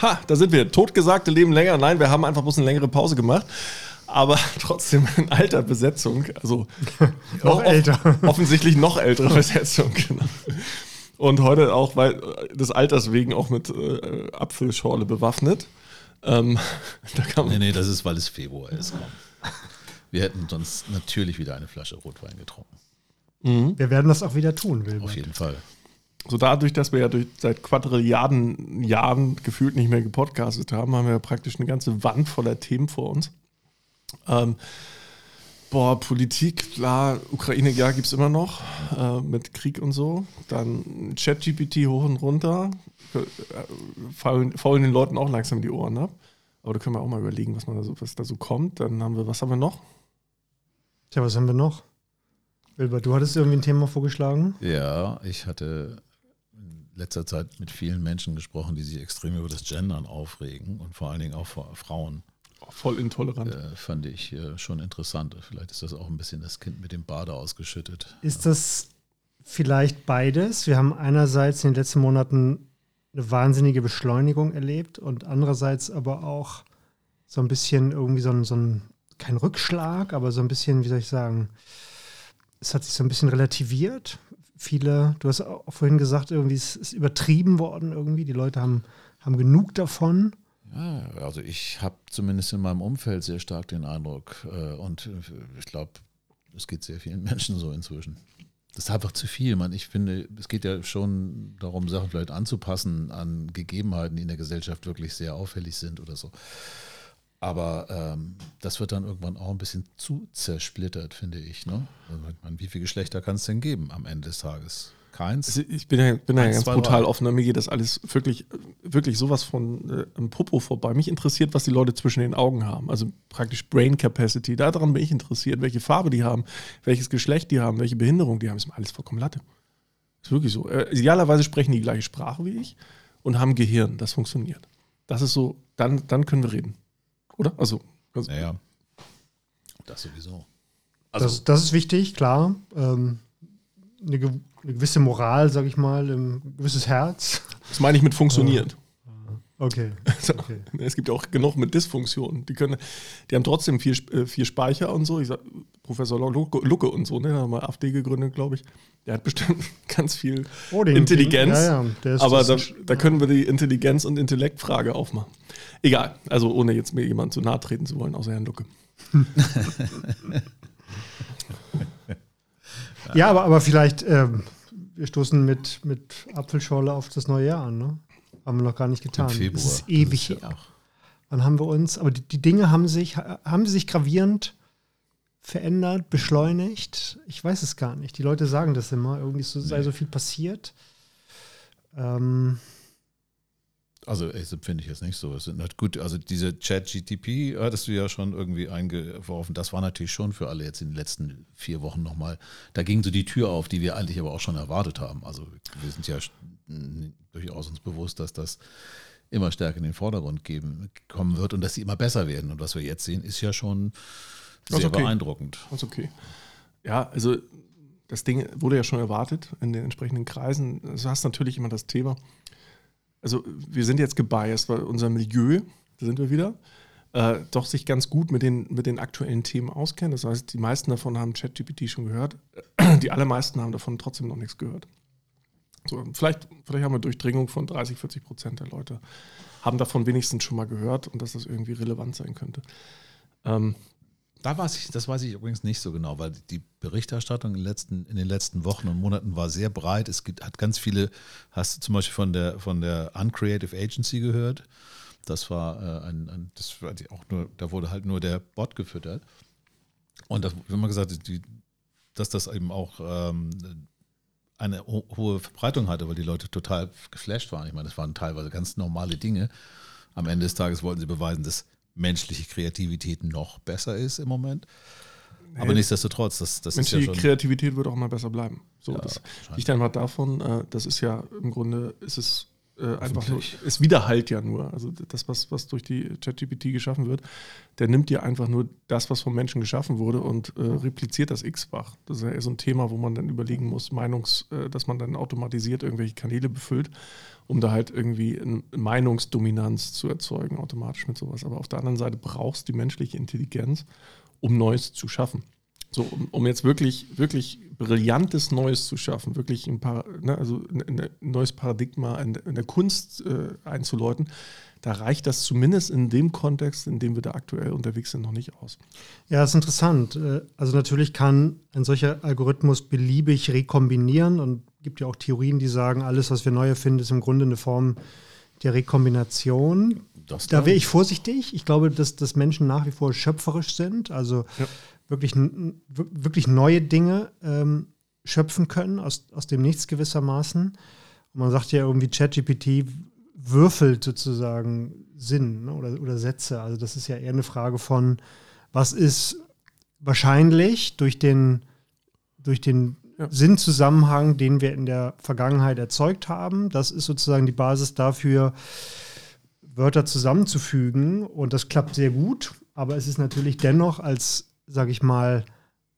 Ha, da sind wir. Totgesagte leben länger. Nein, wir haben einfach bloß eine längere Pause gemacht. Aber trotzdem in alter Besetzung. Also noch älter. Offensichtlich noch ältere Besetzung. Genau. Und heute auch, weil des Alters wegen auch mit äh, Apfelschorle bewaffnet. Ähm, da kann nee, nee, das ist, weil es Februar ist. Wir hätten sonst natürlich wieder eine Flasche Rotwein getrunken. Mhm. Wir werden das auch wieder tun, Wilbert. Auf jeden Fall. So dadurch, dass wir ja durch, seit Quadrilliarden Jahren gefühlt nicht mehr gepodcastet haben, haben wir ja praktisch eine ganze Wand voller Themen vor uns. Ähm, boah, Politik, klar, Ukraine, ja, gibt es immer noch äh, mit Krieg und so. Dann ChatGPT hoch und runter. Äh, faulen, faulen den Leuten auch langsam die Ohren ab. Aber da können wir auch mal überlegen, was, man da so, was da so kommt. Dann haben wir, was haben wir noch? Tja, was haben wir noch? Wilbert, du hattest irgendwie ein Thema vorgeschlagen? Ja, ich hatte letzter Zeit mit vielen Menschen gesprochen, die sich extrem über das Gendern aufregen und vor allen Dingen auch vor Frauen. Voll intolerant. Äh, fand ich äh, schon interessant. Vielleicht ist das auch ein bisschen das Kind mit dem Bade ausgeschüttet. Ist das vielleicht beides? Wir haben einerseits in den letzten Monaten eine wahnsinnige Beschleunigung erlebt und andererseits aber auch so ein bisschen irgendwie so ein, so ein kein Rückschlag, aber so ein bisschen, wie soll ich sagen, es hat sich so ein bisschen relativiert viele, du hast auch vorhin gesagt, irgendwie es ist übertrieben worden irgendwie. Die Leute haben, haben genug davon. Ja, also ich habe zumindest in meinem Umfeld sehr stark den Eindruck äh, und ich glaube, es geht sehr vielen Menschen so inzwischen. Das ist einfach zu viel. Man, ich finde, es geht ja schon darum, Sachen vielleicht anzupassen an Gegebenheiten, die in der Gesellschaft wirklich sehr auffällig sind oder so. Aber ähm, das wird dann irgendwann auch ein bisschen zu zersplittert, finde ich. Ne? Also, wie viele Geschlechter kann es denn geben am Ende des Tages? Keins. Also ich bin ja, bin ja ganz brutal offen. Ne? Mir geht das alles wirklich, wirklich sowas von äh, im Popo vorbei. Mich interessiert, was die Leute zwischen den Augen haben. Also praktisch Brain Capacity. Daran bin ich interessiert, welche Farbe die haben, welches Geschlecht die haben, welche Behinderung die haben. Ist mir alles vollkommen Latte. Ist wirklich so. Äh, idealerweise sprechen die gleiche Sprache wie ich und haben Gehirn. Das funktioniert. Das ist so, dann, dann können wir reden oder? Also, also naja, das sowieso. Also, das, das ist wichtig, klar. Ähm, eine, eine, gewisse Moral, sag ich mal, ein gewisses Herz. Das meine ich mit funktioniert. Okay. Also, okay. Es gibt ja auch genug mit Dysfunktionen. Die können, die haben trotzdem vier, äh, vier Speicher und so. Ich sag, Professor Lucke, und so, ne, der hat mal AfD gegründet, glaube ich. Der hat bestimmt ganz viel oh, den, Intelligenz. Den, ja, ja. aber da, da, können wir die Intelligenz- und Intellektfrage aufmachen. Egal, also ohne jetzt mir jemand zu nahe treten zu wollen, außer Herrn Lucke. ja, aber, aber vielleicht, ähm, wir stoßen mit, mit Apfelschorle auf das neue Jahr an, ne? Haben wir noch gar nicht getan. Im Februar. Das ist ewig her. Wann haben wir uns, aber die, die Dinge haben sich, haben sich gravierend verändert, beschleunigt? Ich weiß es gar nicht. Die Leute sagen das immer, irgendwie so, sei so viel passiert. Ähm, also das finde ich jetzt nicht so. Es sind halt gut, also diese Chat-GTP hattest du ja schon irgendwie eingeworfen. Das war natürlich schon für alle jetzt in den letzten vier Wochen nochmal. Da ging so die Tür auf, die wir eigentlich aber auch schon erwartet haben. Also wir sind ja durchaus uns bewusst, dass das immer stärker in den Vordergrund geben, kommen wird und dass sie immer besser werden. Und was wir jetzt sehen, ist ja schon sehr okay. beeindruckend. Das okay. Ja, also das Ding wurde ja schon erwartet in den entsprechenden Kreisen. Du hast natürlich immer das Thema, also wir sind jetzt gebiased, weil unser Milieu, da sind wir wieder, äh, doch sich ganz gut mit den, mit den aktuellen Themen auskennt. Das heißt, die meisten davon haben ChatGPT schon gehört. Die allermeisten haben davon trotzdem noch nichts gehört. So, vielleicht, vielleicht haben wir Durchdringung von 30, 40 Prozent der Leute, haben davon wenigstens schon mal gehört und dass das irgendwie relevant sein könnte. Ähm, da weiß ich, das weiß ich übrigens nicht so genau, weil die Berichterstattung in den letzten, in den letzten Wochen und Monaten war sehr breit. Es gibt, hat ganz viele, hast du zum Beispiel von der, von der Uncreative Agency gehört? Das war äh, ein, ein, das war auch nur, da wurde halt nur der Bot gefüttert. Und das, wenn man gesagt, die, dass das eben auch ähm, eine hohe Verbreitung hatte, weil die Leute total geflasht waren. Ich meine, das waren teilweise ganz normale Dinge. Am Ende des Tages wollten sie beweisen, dass menschliche Kreativität noch besser ist im Moment. Aber nichtsdestotrotz, das, das ist ja schon Kreativität wird auch immer besser bleiben. So, ja, das liegt einfach davon, äh, das ist ja im Grunde, ist es äh, einfach nur, es widerhallt ja nur. Also das, was, was durch die ChatGPT geschaffen wird, der nimmt dir einfach nur das, was vom Menschen geschaffen wurde und äh, repliziert das x-fach. Das ist ja eher so ein Thema, wo man dann überlegen muss, Meinungs, äh, dass man dann automatisiert irgendwelche Kanäle befüllt, um da halt irgendwie eine Meinungsdominanz zu erzeugen, automatisch mit sowas. Aber auf der anderen Seite brauchst du die menschliche Intelligenz, um Neues zu schaffen. So, um, um, jetzt wirklich, wirklich brillantes Neues zu schaffen, wirklich ein, paar, ne, also ein, ein, neues Paradigma in, in der Kunst äh, einzuläuten, da reicht das zumindest in dem Kontext, in dem wir da aktuell unterwegs sind, noch nicht aus. Ja, das ist interessant. Äh, also natürlich kann ein solcher Algorithmus beliebig rekombinieren und gibt ja auch Theorien, die sagen, alles, was wir neu erfinden, ist im Grunde eine Form der Rekombination. Das da wäre ich vorsichtig. Ich glaube, dass, dass Menschen nach wie vor schöpferisch sind. Also ja wirklich, wirklich neue Dinge ähm, schöpfen können aus, aus dem Nichts gewissermaßen. Und man sagt ja irgendwie, ChatGPT würfelt sozusagen Sinn ne, oder, oder Sätze. Also das ist ja eher eine Frage von, was ist wahrscheinlich durch den, durch den ja. Sinnzusammenhang, den wir in der Vergangenheit erzeugt haben. Das ist sozusagen die Basis dafür, Wörter zusammenzufügen. Und das klappt sehr gut. Aber es ist natürlich dennoch als sage ich mal,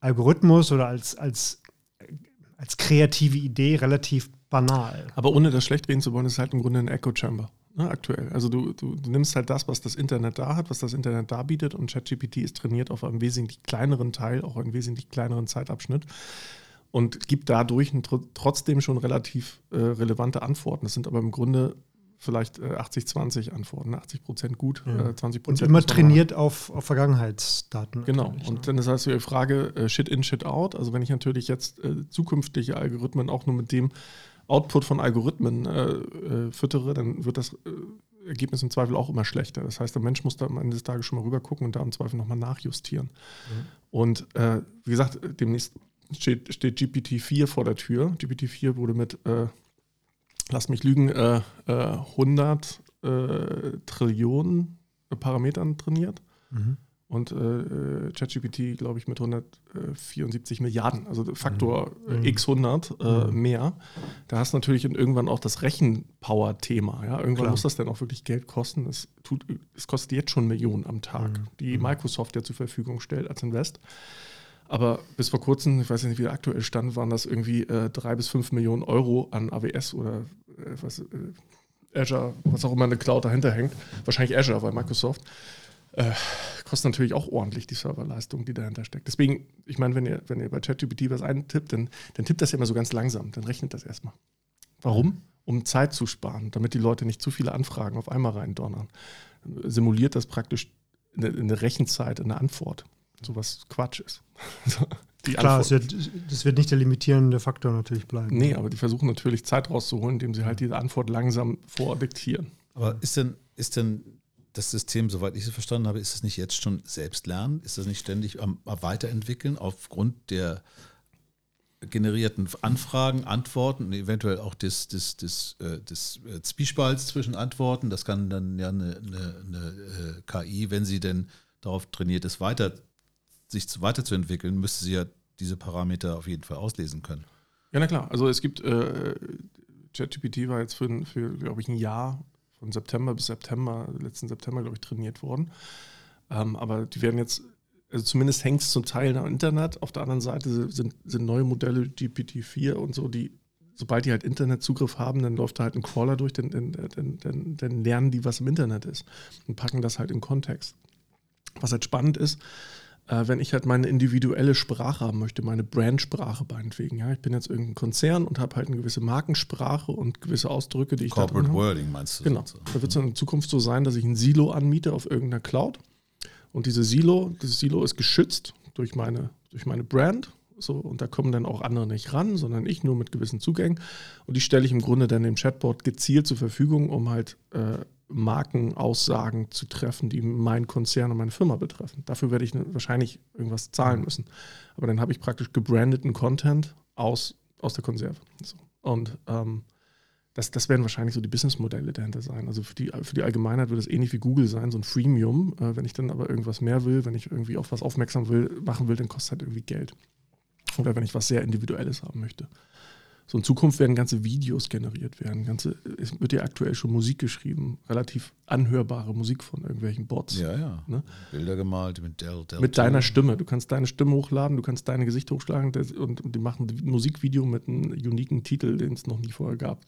Algorithmus oder als, als, als kreative Idee relativ banal. Aber ohne das schlecht reden zu wollen, ist halt im Grunde ein Echo Chamber. Ne, aktuell. Also du, du, du, nimmst halt das, was das Internet da hat, was das Internet da bietet und ChatGPT ist trainiert auf einem wesentlich kleineren Teil, auch einen wesentlich kleineren Zeitabschnitt und gibt dadurch trotzdem schon relativ äh, relevante Antworten. Das sind aber im Grunde vielleicht äh, 80-20 antworten. 80 Prozent gut, ja. äh, 20 Prozent. Und immer trainiert auf, auf, Vergangenheitsdaten. Genau. Und ne? dann ist heißt die Frage äh, Shit in, Shit out. Also wenn ich natürlich jetzt äh, zukünftige Algorithmen auch nur mit dem Output von Algorithmen äh, äh, füttere, dann wird das Ergebnis im Zweifel auch immer schlechter. Das heißt, der Mensch muss da am Ende des Tages schon mal rüber gucken und da im Zweifel nochmal nachjustieren. Mhm. Und wie gesagt, demnächst steht, steht GPT-4 vor der Tür. GPT-4 wurde mit lass mich lügen, äh, äh, 100 äh, Trillionen Parametern trainiert. Mhm. Und äh, ChatGPT, glaube ich, mit 174 Milliarden, also Faktor mhm. x 100 äh, mhm. mehr. Da hast du natürlich irgendwann auch das Rechenpower-Thema. Ja? Irgendwann Klar. muss das dann auch wirklich Geld kosten. Es, tut, es kostet jetzt schon Millionen am Tag, mhm. die mhm. Microsoft ja zur Verfügung stellt als Invest. Aber bis vor kurzem, ich weiß nicht, wie der aktuell stand, waren das irgendwie äh, drei bis fünf Millionen Euro an AWS oder äh, was, äh, Azure, was auch immer eine Cloud dahinter hängt. Wahrscheinlich Azure, weil Microsoft. Äh, kostet natürlich auch ordentlich die Serverleistung, die dahinter steckt. Deswegen, ich meine, wenn ihr, wenn ihr bei ChatGPT was eintippt, dann, dann tippt das ja immer so ganz langsam, dann rechnet das erstmal. Warum? Um Zeit zu sparen, damit die Leute nicht zu viele Anfragen auf einmal reindonnern. Simuliert das praktisch eine, eine Rechenzeit, eine Antwort sowas Quatsch ist. Die Klar, es wird, das wird nicht der limitierende Faktor natürlich bleiben. Nee, aber die versuchen natürlich Zeit rauszuholen, indem sie halt diese Antwort langsam vordiktieren. Aber ist denn, ist denn das System, soweit ich es verstanden habe, ist es nicht jetzt schon selbst lernen? Ist das nicht ständig am, am Weiterentwickeln aufgrund der generierten Anfragen, Antworten eventuell auch des, des, des, äh, des äh, Zwiespalts zwischen Antworten? Das kann dann ja eine, eine, eine äh, KI, wenn sie denn darauf trainiert ist, weiter sich weiterzuentwickeln, müsste sie ja diese Parameter auf jeden Fall auslesen können. Ja, na klar. Also es gibt, äh, ChatGPT war jetzt für, für glaube ich, ein Jahr, von September bis September, letzten September, glaube ich, trainiert worden. Ähm, aber die werden jetzt, also zumindest hängt es zum Teil am Internet. Auf der anderen Seite sind, sind neue Modelle, GPT-4 und so, die, sobald die halt Internetzugriff haben, dann läuft da halt ein Crawler durch, dann, dann, dann, dann lernen die, was im Internet ist und packen das halt in Kontext. Was halt spannend ist, äh, wenn ich halt meine individuelle Sprache haben möchte, meine Brandsprache meinetwegen. Ja, ich bin jetzt irgendein Konzern und habe halt eine gewisse Markensprache und gewisse Ausdrücke, die ich Corporate da Wording meinst du? Genau. So. Da wird es in Zukunft so sein, dass ich ein Silo anmiete auf irgendeiner Cloud und diese Silo, dieses Silo ist geschützt durch meine, durch meine Brand. So, und da kommen dann auch andere nicht ran, sondern ich nur mit gewissen Zugängen. Und die stelle ich im Grunde dann dem Chatbot gezielt zur Verfügung, um halt äh, Markenaussagen zu treffen, die mein Konzern und meine Firma betreffen. Dafür werde ich wahrscheinlich irgendwas zahlen müssen. Aber dann habe ich praktisch gebrandeten Content aus, aus der Konserve. So. Und ähm, das, das werden wahrscheinlich so die Businessmodelle dahinter sein. Also für die, für die Allgemeinheit wird es ähnlich wie Google sein, so ein Freemium. Äh, wenn ich dann aber irgendwas mehr will, wenn ich irgendwie auf was aufmerksam will, machen will, dann kostet halt irgendwie Geld. Oder wenn ich was sehr Individuelles haben möchte. So in Zukunft werden ganze Videos generiert werden. Ganze, es wird ja aktuell schon Musik geschrieben, relativ anhörbare Musik von irgendwelchen Bots. Ja, ja. Ne? Bilder gemalt mit Del, Del Mit deiner Stimme. Du kannst deine Stimme hochladen, du kannst deine Gesicht hochschlagen und, und die machen ein Musikvideo mit einem uniken Titel, den es noch nie vorher gab.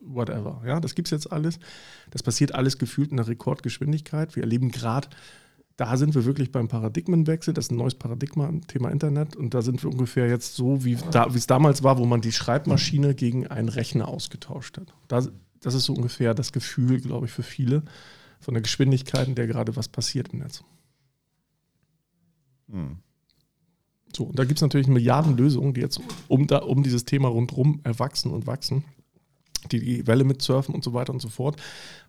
Whatever. Ja, das gibt es jetzt alles. Das passiert alles gefühlt in einer Rekordgeschwindigkeit. Wir erleben gerade da sind wir wirklich beim Paradigmenwechsel. Das ist ein neues Paradigma im Thema Internet. Und da sind wir ungefähr jetzt so, wie da, es damals war, wo man die Schreibmaschine gegen einen Rechner ausgetauscht hat. Da, das ist so ungefähr das Gefühl, glaube ich, für viele von der Geschwindigkeit, in der gerade was passiert im Netz. Hm. So, und da gibt es natürlich Milliarden Lösungen, die jetzt um, da, um dieses Thema rundherum erwachsen und wachsen die die Welle mitsurfen und so weiter und so fort.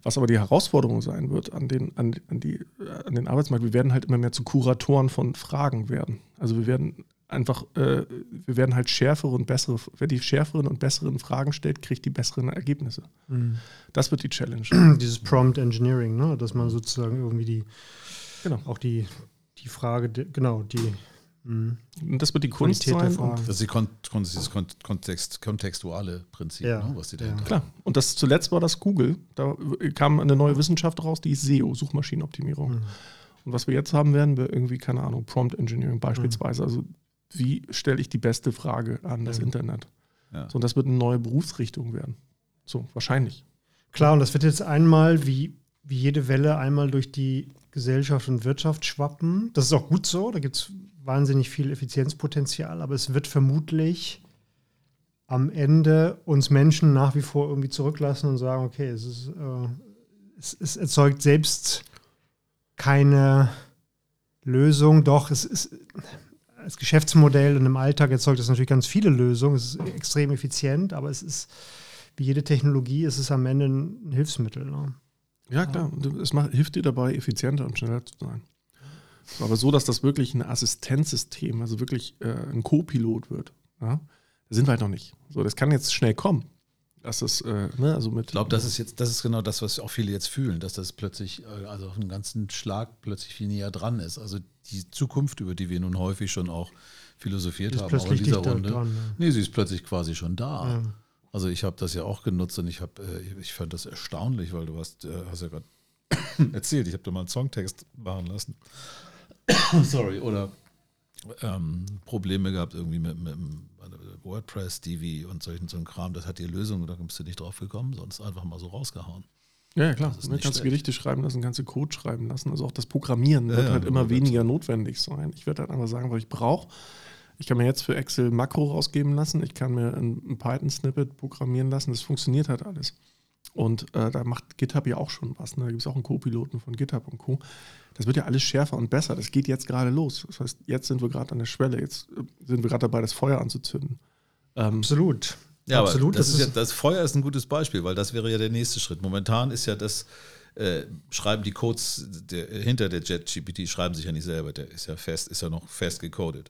Was aber die Herausforderung sein wird an den, an, an, die, an den Arbeitsmarkt, wir werden halt immer mehr zu Kuratoren von Fragen werden. Also wir werden einfach, äh, wir werden halt schärfere und bessere, wer die schärferen und besseren Fragen stellt, kriegt die besseren Ergebnisse. Mhm. Das wird die Challenge. Dieses Prompt Engineering, ne? dass man sozusagen irgendwie die, genau. auch die, die Frage, genau, die Mhm. Und das wird die Kunst sein. das ist die Kon dieses Kontext, kontextuale Prinzip, ja. ne, was die ja. Klar. Und das zuletzt war das Google. Da kam eine neue Wissenschaft raus, die ist SEO, Suchmaschinenoptimierung. Mhm. Und was wir jetzt haben werden, wir irgendwie, keine Ahnung, Prompt Engineering beispielsweise. Mhm. Also wie stelle ich die beste Frage an das Internet? Ja. So, und das wird eine neue Berufsrichtung werden. So, wahrscheinlich. Klar, und das wird jetzt einmal, wie, wie jede Welle, einmal durch die Gesellschaft und Wirtschaft schwappen. Das ist auch gut so. Da gibt es wahnsinnig viel Effizienzpotenzial, aber es wird vermutlich am Ende uns Menschen nach wie vor irgendwie zurücklassen und sagen, okay, es, ist, äh, es, es, erzeugt selbst keine Lösung, doch es ist als Geschäftsmodell und im Alltag erzeugt es natürlich ganz viele Lösungen, es ist extrem effizient, aber es ist, wie jede Technologie, es ist am Ende ein Hilfsmittel. Ne? Ja, klar, es macht, hilft dir dabei, effizienter und schneller zu sein. Aber so, dass das wirklich ein Assistenzsystem, also wirklich äh, ein Co-Pilot wird. Ja? Da sind wir halt noch nicht. So, das kann jetzt schnell kommen. Das ist, äh, ne, also mit. Ich glaube, das ist jetzt, das ist genau das, was auch viele jetzt fühlen, dass das plötzlich, äh, also auf einen ganzen Schlag plötzlich viel näher dran ist. Also die Zukunft, über die wir nun häufig schon auch philosophiert ist haben, auch in dieser Runde. Dran, ja. Nee, sie ist plötzlich quasi schon da. Ja. Also ich habe das ja auch genutzt und ich habe, äh, ich fand das erstaunlich, weil du hast, äh, hast ja gerade erzählt, ich habe da mal einen Songtext machen lassen. sorry, oder ähm, Probleme gehabt irgendwie mit, mit, WordPress, Divi und solchen so ein Kram. Das hat die Lösung, da bist du nicht drauf gekommen, sonst einfach mal so rausgehauen. Ja, ja klar. Du kannst Gerichte schreiben lassen, ganze Code schreiben lassen. Also auch das Programmieren ja, wird halt immer weniger notwendig sein. Ich werde halt einfach sagen, was ich brauche. Ich kann mir jetzt für Excel Makro rausgeben lassen. Ich kann mir ein, ein Python-Snippet programmieren lassen. Das funktioniert halt alles. Und äh, da macht GitHub ja auch schon was. Ne? Da gibt es auch einen Co-Piloten von GitHub und Co. Das wird ja alles schärfer und besser. Das geht jetzt gerade los. Das heißt, jetzt sind wir gerade an der Schwelle. Jetzt äh, sind wir gerade dabei, das Feuer anzuzünden. Ähm, Absolut. Ja, Absolut. Das, das, ist ja, das Feuer ist ein gutes Beispiel, weil das wäre ja der nächste Schritt. Momentan ist ja das, äh, schreiben die Codes der, hinter der JetGPT, schreiben sich ja nicht selber. Der ist ja fest, ist ja noch fest gecodet.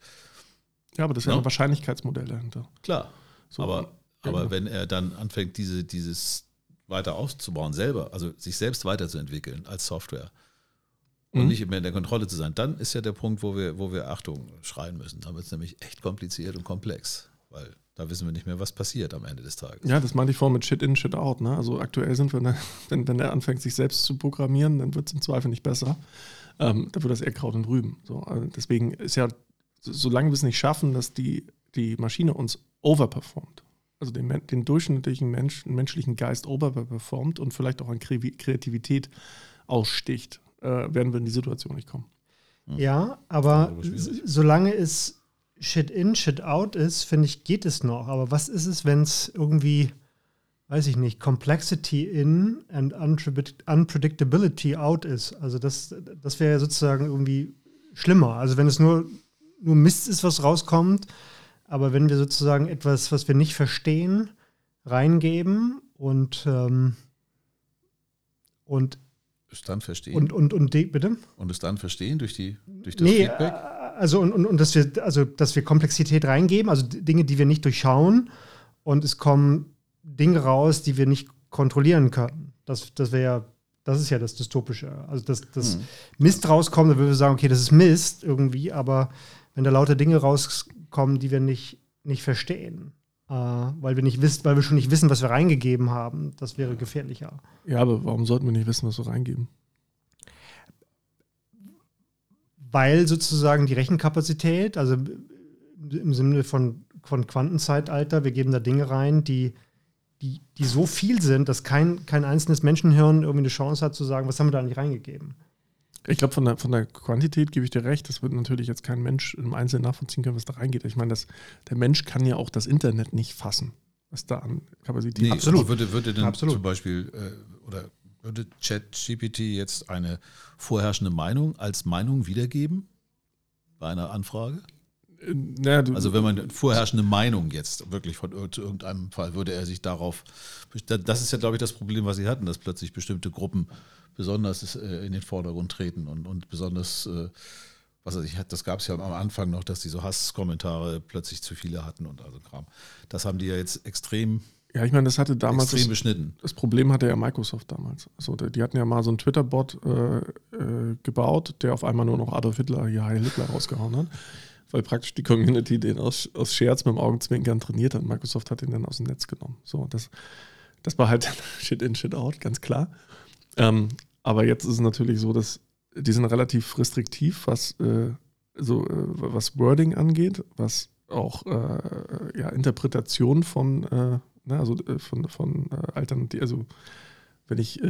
Ja, aber das ist ja, ja ein Wahrscheinlichkeitsmodell dahinter. Klar. So, aber, aber ja. wenn er dann anfängt, diese, dieses weiter auszubauen, selber, also sich selbst weiterzuentwickeln als Software und mhm. nicht mehr in der Kontrolle zu sein, dann ist ja der Punkt, wo wir, wo wir Achtung schreien müssen. Da wird es nämlich echt kompliziert und komplex, weil da wissen wir nicht mehr, was passiert am Ende des Tages. Ja, das meinte ich vorhin mit Shit in, Shit out. Ne? Also aktuell sind wir, wenn, wenn er anfängt, sich selbst zu programmieren, dann wird es im Zweifel nicht besser. Ähm, da wird das eher Kraut und Rüben. So, also deswegen ist ja, solange wir es nicht schaffen, dass die, die Maschine uns overperformt, also den, den durchschnittlichen Mensch, menschlichen Geist overperformt und vielleicht auch an Kreativität aussticht, werden wir in die Situation nicht kommen. Ja, aber solange es Shit in, Shit out ist, finde ich, geht es noch. Aber was ist es, wenn es irgendwie, weiß ich nicht, Complexity in and Unpredictability out ist? Also das, das wäre sozusagen irgendwie schlimmer. Also wenn es nur, nur Mist ist, was rauskommt, aber wenn wir sozusagen etwas, was wir nicht verstehen, reingeben und, ähm, und es dann verstehen. Und, und, und die, bitte? Und es dann verstehen durch, die, durch das nee, Feedback? Also, und, und, und dass wir, also, dass wir Komplexität reingeben, also Dinge, die wir nicht durchschauen, und es kommen Dinge raus, die wir nicht kontrollieren können. Das, das wäre ja, das ist ja das Dystopische. Also, dass, dass hm. Mist rauskommt, dann würden wir sagen, okay, das ist Mist irgendwie, aber wenn da lauter Dinge rauskommen, die wir nicht, nicht verstehen. Äh, weil wir nicht wissen, weil wir schon nicht wissen, was wir reingegeben haben. Das wäre gefährlicher. Ja, aber warum sollten wir nicht wissen, was wir reingeben? Weil sozusagen die Rechenkapazität, also im Sinne von, von Quantenzeitalter, wir geben da Dinge rein, die, die, die so viel sind, dass kein, kein einzelnes Menschenhirn irgendwie eine Chance hat zu sagen, was haben wir da nicht reingegeben. Ich glaube, von der, von der Quantität gebe ich dir recht. Das wird natürlich jetzt kein Mensch im Einzelnen nachvollziehen können, was da reingeht. Ich meine, der Mensch kann ja auch das Internet nicht fassen, was da an Kapazität nee, Absolut. Würde, würde denn Absolut. zum Beispiel, äh, oder würde ChatGPT jetzt eine vorherrschende Meinung als Meinung wiedergeben bei einer Anfrage? Ja, also wenn man vorherrschende Meinung jetzt wirklich von zu irgendeinem Fall, würde er sich darauf, das ist ja glaube ich das Problem, was Sie hatten, dass plötzlich bestimmte Gruppen besonders äh, in den Vordergrund treten und, und besonders, äh, was weiß ich, das gab es ja am Anfang noch, dass die so Hasskommentare plötzlich zu viele hatten und also Kram. Das haben die ja jetzt extrem ja, ich meine, das hatte damals. Extrem beschnitten. Das Problem hatte ja Microsoft damals. Also, die hatten ja mal so einen Twitter-Bot äh, äh, gebaut, der auf einmal nur noch Adolf Hitler, hier Heil Hitler rausgehauen hat weil praktisch die Community den aus, aus Scherz mit dem Augenzwinkern trainiert hat. Microsoft hat ihn dann aus dem Netz genommen. So, das, das war halt Shit in, Shit out, ganz klar. Ähm, aber jetzt ist es natürlich so, dass die sind relativ restriktiv, was, äh, so, äh, was Wording angeht, was auch äh, ja, Interpretation von, äh, ne, also äh, von, von äh, Alternativen, also wenn ich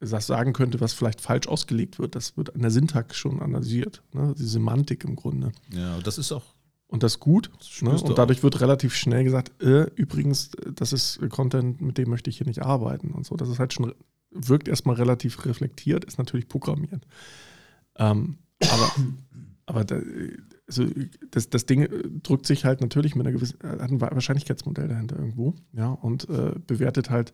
das sagen könnte, was vielleicht falsch ausgelegt wird. Das wird an der Syntax schon analysiert, ne? die Semantik im Grunde. Ja, das ist auch. Und das ist gut. Das ne? Und dadurch auch. wird relativ schnell gesagt, äh, übrigens, das ist Content, mit dem möchte ich hier nicht arbeiten und so. Das ist halt schon, wirkt erstmal relativ reflektiert, ist natürlich programmiert. Ähm, aber aber da, also das, das Ding drückt sich halt natürlich mit einer gewissen, hat ein Wahrscheinlichkeitsmodell dahinter irgendwo, ja, und äh, bewertet halt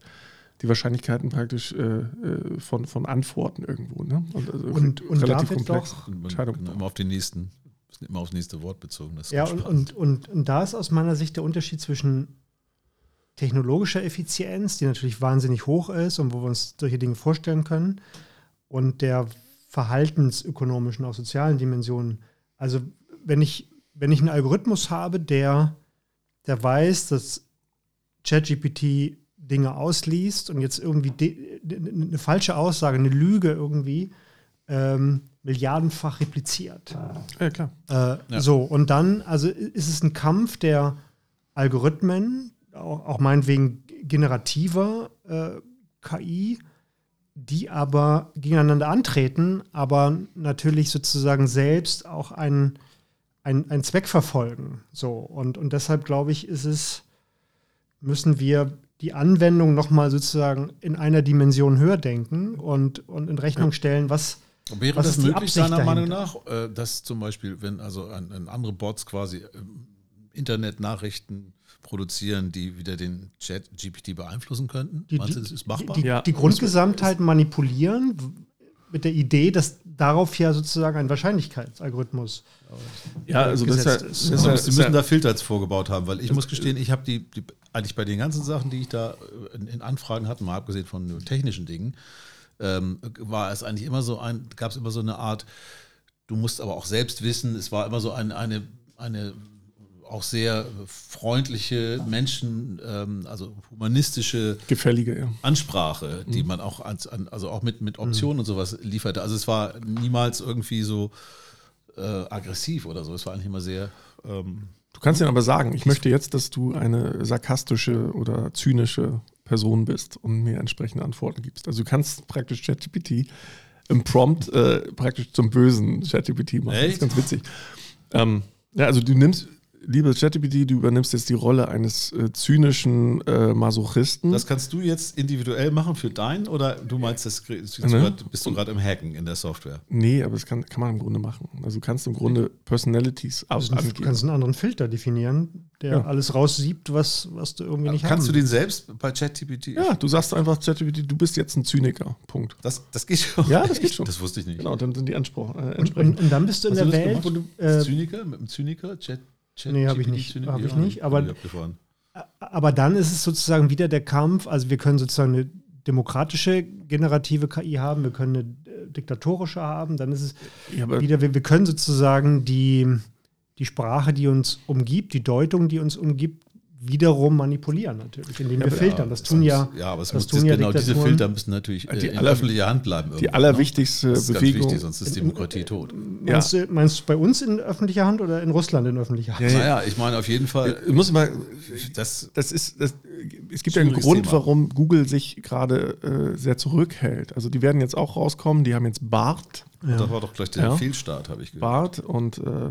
die Wahrscheinlichkeiten praktisch äh, äh, von, von Antworten irgendwo. Ne? Und, also und, und relativ komplex. Entscheidung. Genau, immer auf den nächsten, immer aufs nächste Wort bezogen. ja, und, und, und, und da ist aus meiner Sicht der Unterschied zwischen technologischer Effizienz, die natürlich wahnsinnig hoch ist und wo wir uns solche Dinge vorstellen können, und der verhaltensökonomischen, auch sozialen Dimensionen. Also wenn ich, wenn ich einen Algorithmus habe, der, der weiß, dass ChatGPT Dinge ausliest und jetzt irgendwie eine falsche Aussage, eine Lüge irgendwie ähm, milliardenfach repliziert. Ja, klar. Äh, ja. So, und dann, also ist es ein Kampf der Algorithmen, auch, auch meinetwegen generativer äh, KI, die aber gegeneinander antreten, aber natürlich sozusagen selbst auch einen, einen, Zweck verfolgen. So, und, und deshalb glaube ich, ist es, müssen wir die Anwendung nochmal sozusagen in einer Dimension höher denken und, und in Rechnung stellen, was. Wäre was das möglich, deiner Meinung nach, äh, dass zum Beispiel, wenn also ein, ein andere Bots quasi ähm, Internetnachrichten produzieren, die wieder den Chat GPT beeinflussen könnten? Die, Meinst du, das ist machbar? Die, die, ja. die Grundgesamtheit manipulieren mit der Idee, dass darauf ja sozusagen ein Wahrscheinlichkeitsalgorithmus ja, also das ist, ja, ist. ist ja, Sie müssen da Filter vorgebaut haben, weil ich muss gestehen, ich habe die, die, eigentlich bei den ganzen Sachen, die ich da in, in Anfragen hatte, mal abgesehen von technischen Dingen, ähm, war es eigentlich immer so ein, gab es immer so eine Art, du musst aber auch selbst wissen, es war immer so ein, eine, eine auch sehr freundliche Menschen, ähm, also humanistische Gefällige, ja. Ansprache, die mhm. man auch als, also auch mit, mit Optionen mhm. und sowas lieferte. Also es war niemals irgendwie so äh, aggressiv oder so. Es war eigentlich immer sehr. Ähm, du kannst ihnen aber sagen, ich möchte jetzt, dass du eine sarkastische oder zynische Person bist und mir entsprechende Antworten gibst. Also du kannst praktisch ChatGPT im Prompt äh, praktisch zum bösen ChatGPT machen. Echt? Das ist ganz witzig. Ähm, ja, also du nimmst, liebe ChatGPT, du übernimmst jetzt die Rolle eines äh, zynischen äh, Masochisten. Das kannst du jetzt individuell machen für dein oder du meinst, das ne? bist du gerade im Hacken in der Software? Nee, aber das kann, kann man im Grunde machen. Also du kannst im Grunde Personalities also angeben. Du kannst einen anderen Filter definieren, der ja. alles raussiebt, was, was du irgendwie nicht hast. Kannst du den selbst bei ChatGPT? Ja, du sagst einfach ChatGPT, du bist jetzt ein Zyniker. Punkt. Das, das geht schon. Ja, das geht schon. Das wusste ich nicht. Genau, dann sind die Ansprachen äh, entsprechend. Und, und, dann bist du in Hast der Welt, wo du. Äh, Zyniker? Mit einem Zyniker? Chat Chat nee, habe ich nicht. Hab ich nicht aber, aber dann ist es sozusagen wieder der Kampf. Also wir können sozusagen eine demokratische generative KI haben, wir können eine äh, diktatorische haben. Dann ist es ja, wieder, wir, wir können sozusagen die, die Sprache, die uns umgibt, die Deutung, die uns umgibt, wiederum manipulieren natürlich, indem wir aber- filtern. Das tun ja, Ja, aber es das muss, tun ja genau diese. Filter müssen natürlich äh, Die in aller- öffentlicher Hand bleiben. Die irgendwo, allerwichtigste ne? Das ist ganz Bewegung. wichtig, sonst ist Demokratie tot. Meinst, du, meinst du bei uns in öffentlicher Hand oder in Russland in öffentlicher Hand? Ja, Naja, ich meine auf jeden Fall, Ich muss mal, das, das ist, das, es gibt ja einen Grund, Thema. warum Google sich gerade äh, sehr zurückhält. Also die werden jetzt auch rauskommen, die haben jetzt BART, das war doch gleich der Ja. Fehlstart, habe ich gehört. BART und äh,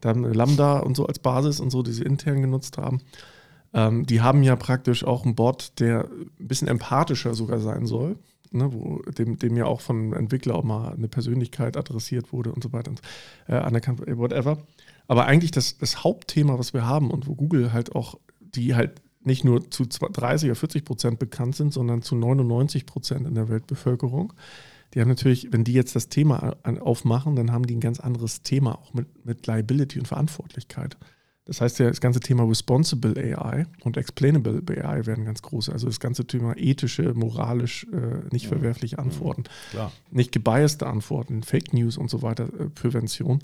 dann Lambda und so als Basis und so, die sie intern genutzt haben. Ähm, die haben ja praktisch auch einen Bot, der ein bisschen empathischer sogar sein soll, ne, wo dem, dem ja auch von Entwickler auch mal eine Persönlichkeit adressiert wurde und so weiter und äh, anerkannt, whatever. Aber eigentlich das, das Hauptthema, was wir haben und wo Google halt auch, die halt nicht nur zu 30 oder 40 Prozent bekannt sind, sondern zu 99 Prozent in der Weltbevölkerung. Die haben natürlich, wenn die jetzt das Thema aufmachen, dann haben die ein ganz anderes Thema auch mit, mit Liability und Verantwortlichkeit. Das heißt ja, das ganze Thema Responsible AI und Explainable AI werden ganz groß. Also das ganze Thema ethische, moralisch äh, nicht verwerfliche Antworten, Klar. nicht gebiaste Antworten, Fake News und so weiter, äh, Prävention.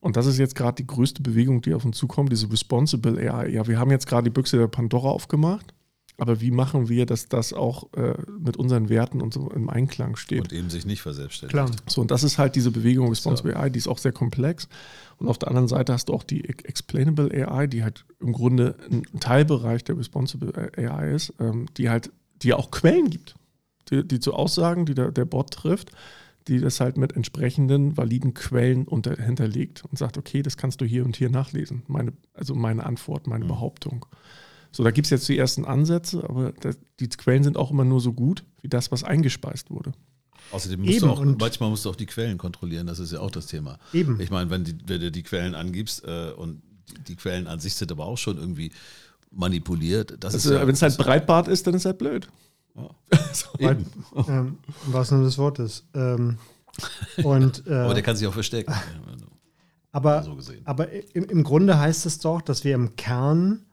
Und das ist jetzt gerade die größte Bewegung, die auf uns zukommt, diese Responsible AI. Ja, wir haben jetzt gerade die Büchse der Pandora aufgemacht, aber wie machen wir, dass das auch äh, mit unseren Werten und so im Einklang steht? Und eben sich nicht verselbstständigt. Klar. So, und das ist halt diese Bewegung Responsible AI, die ist auch sehr komplex. Und auf der anderen Seite hast du auch die Ex- Explainable AI, die halt im Grunde ein Teilbereich der Responsible AI ist, ähm, die halt, die auch Quellen gibt, die, die zu Aussagen, die der, der Bot trifft, die das halt mit entsprechenden validen Quellen unter, hinterlegt und sagt, okay, das kannst du hier und hier nachlesen. Meine, also meine Antwort, meine Behauptung. So, da gibt es jetzt die ersten Ansätze, aber das, die Quellen sind auch immer nur so gut wie das, was eingespeist wurde. Außerdem musst Eben, du auch, und- manchmal musst du auch die Quellen kontrollieren, das ist ja auch das Thema. Eben. Ich meine, wenn, die, wenn du die Quellen angibst äh, und die, die Quellen an sich sind aber auch schon irgendwie manipuliert, das Also, ist ja, wenn es halt Breitbart ist, dann ist halt blöd. eben. Ähm, Im wahrsten Sinne des Wortes. Ähm, und, äh, Aber der kann sich auch verstecken. aber, so aber im, im Grunde heißt es doch, dass wir im Kern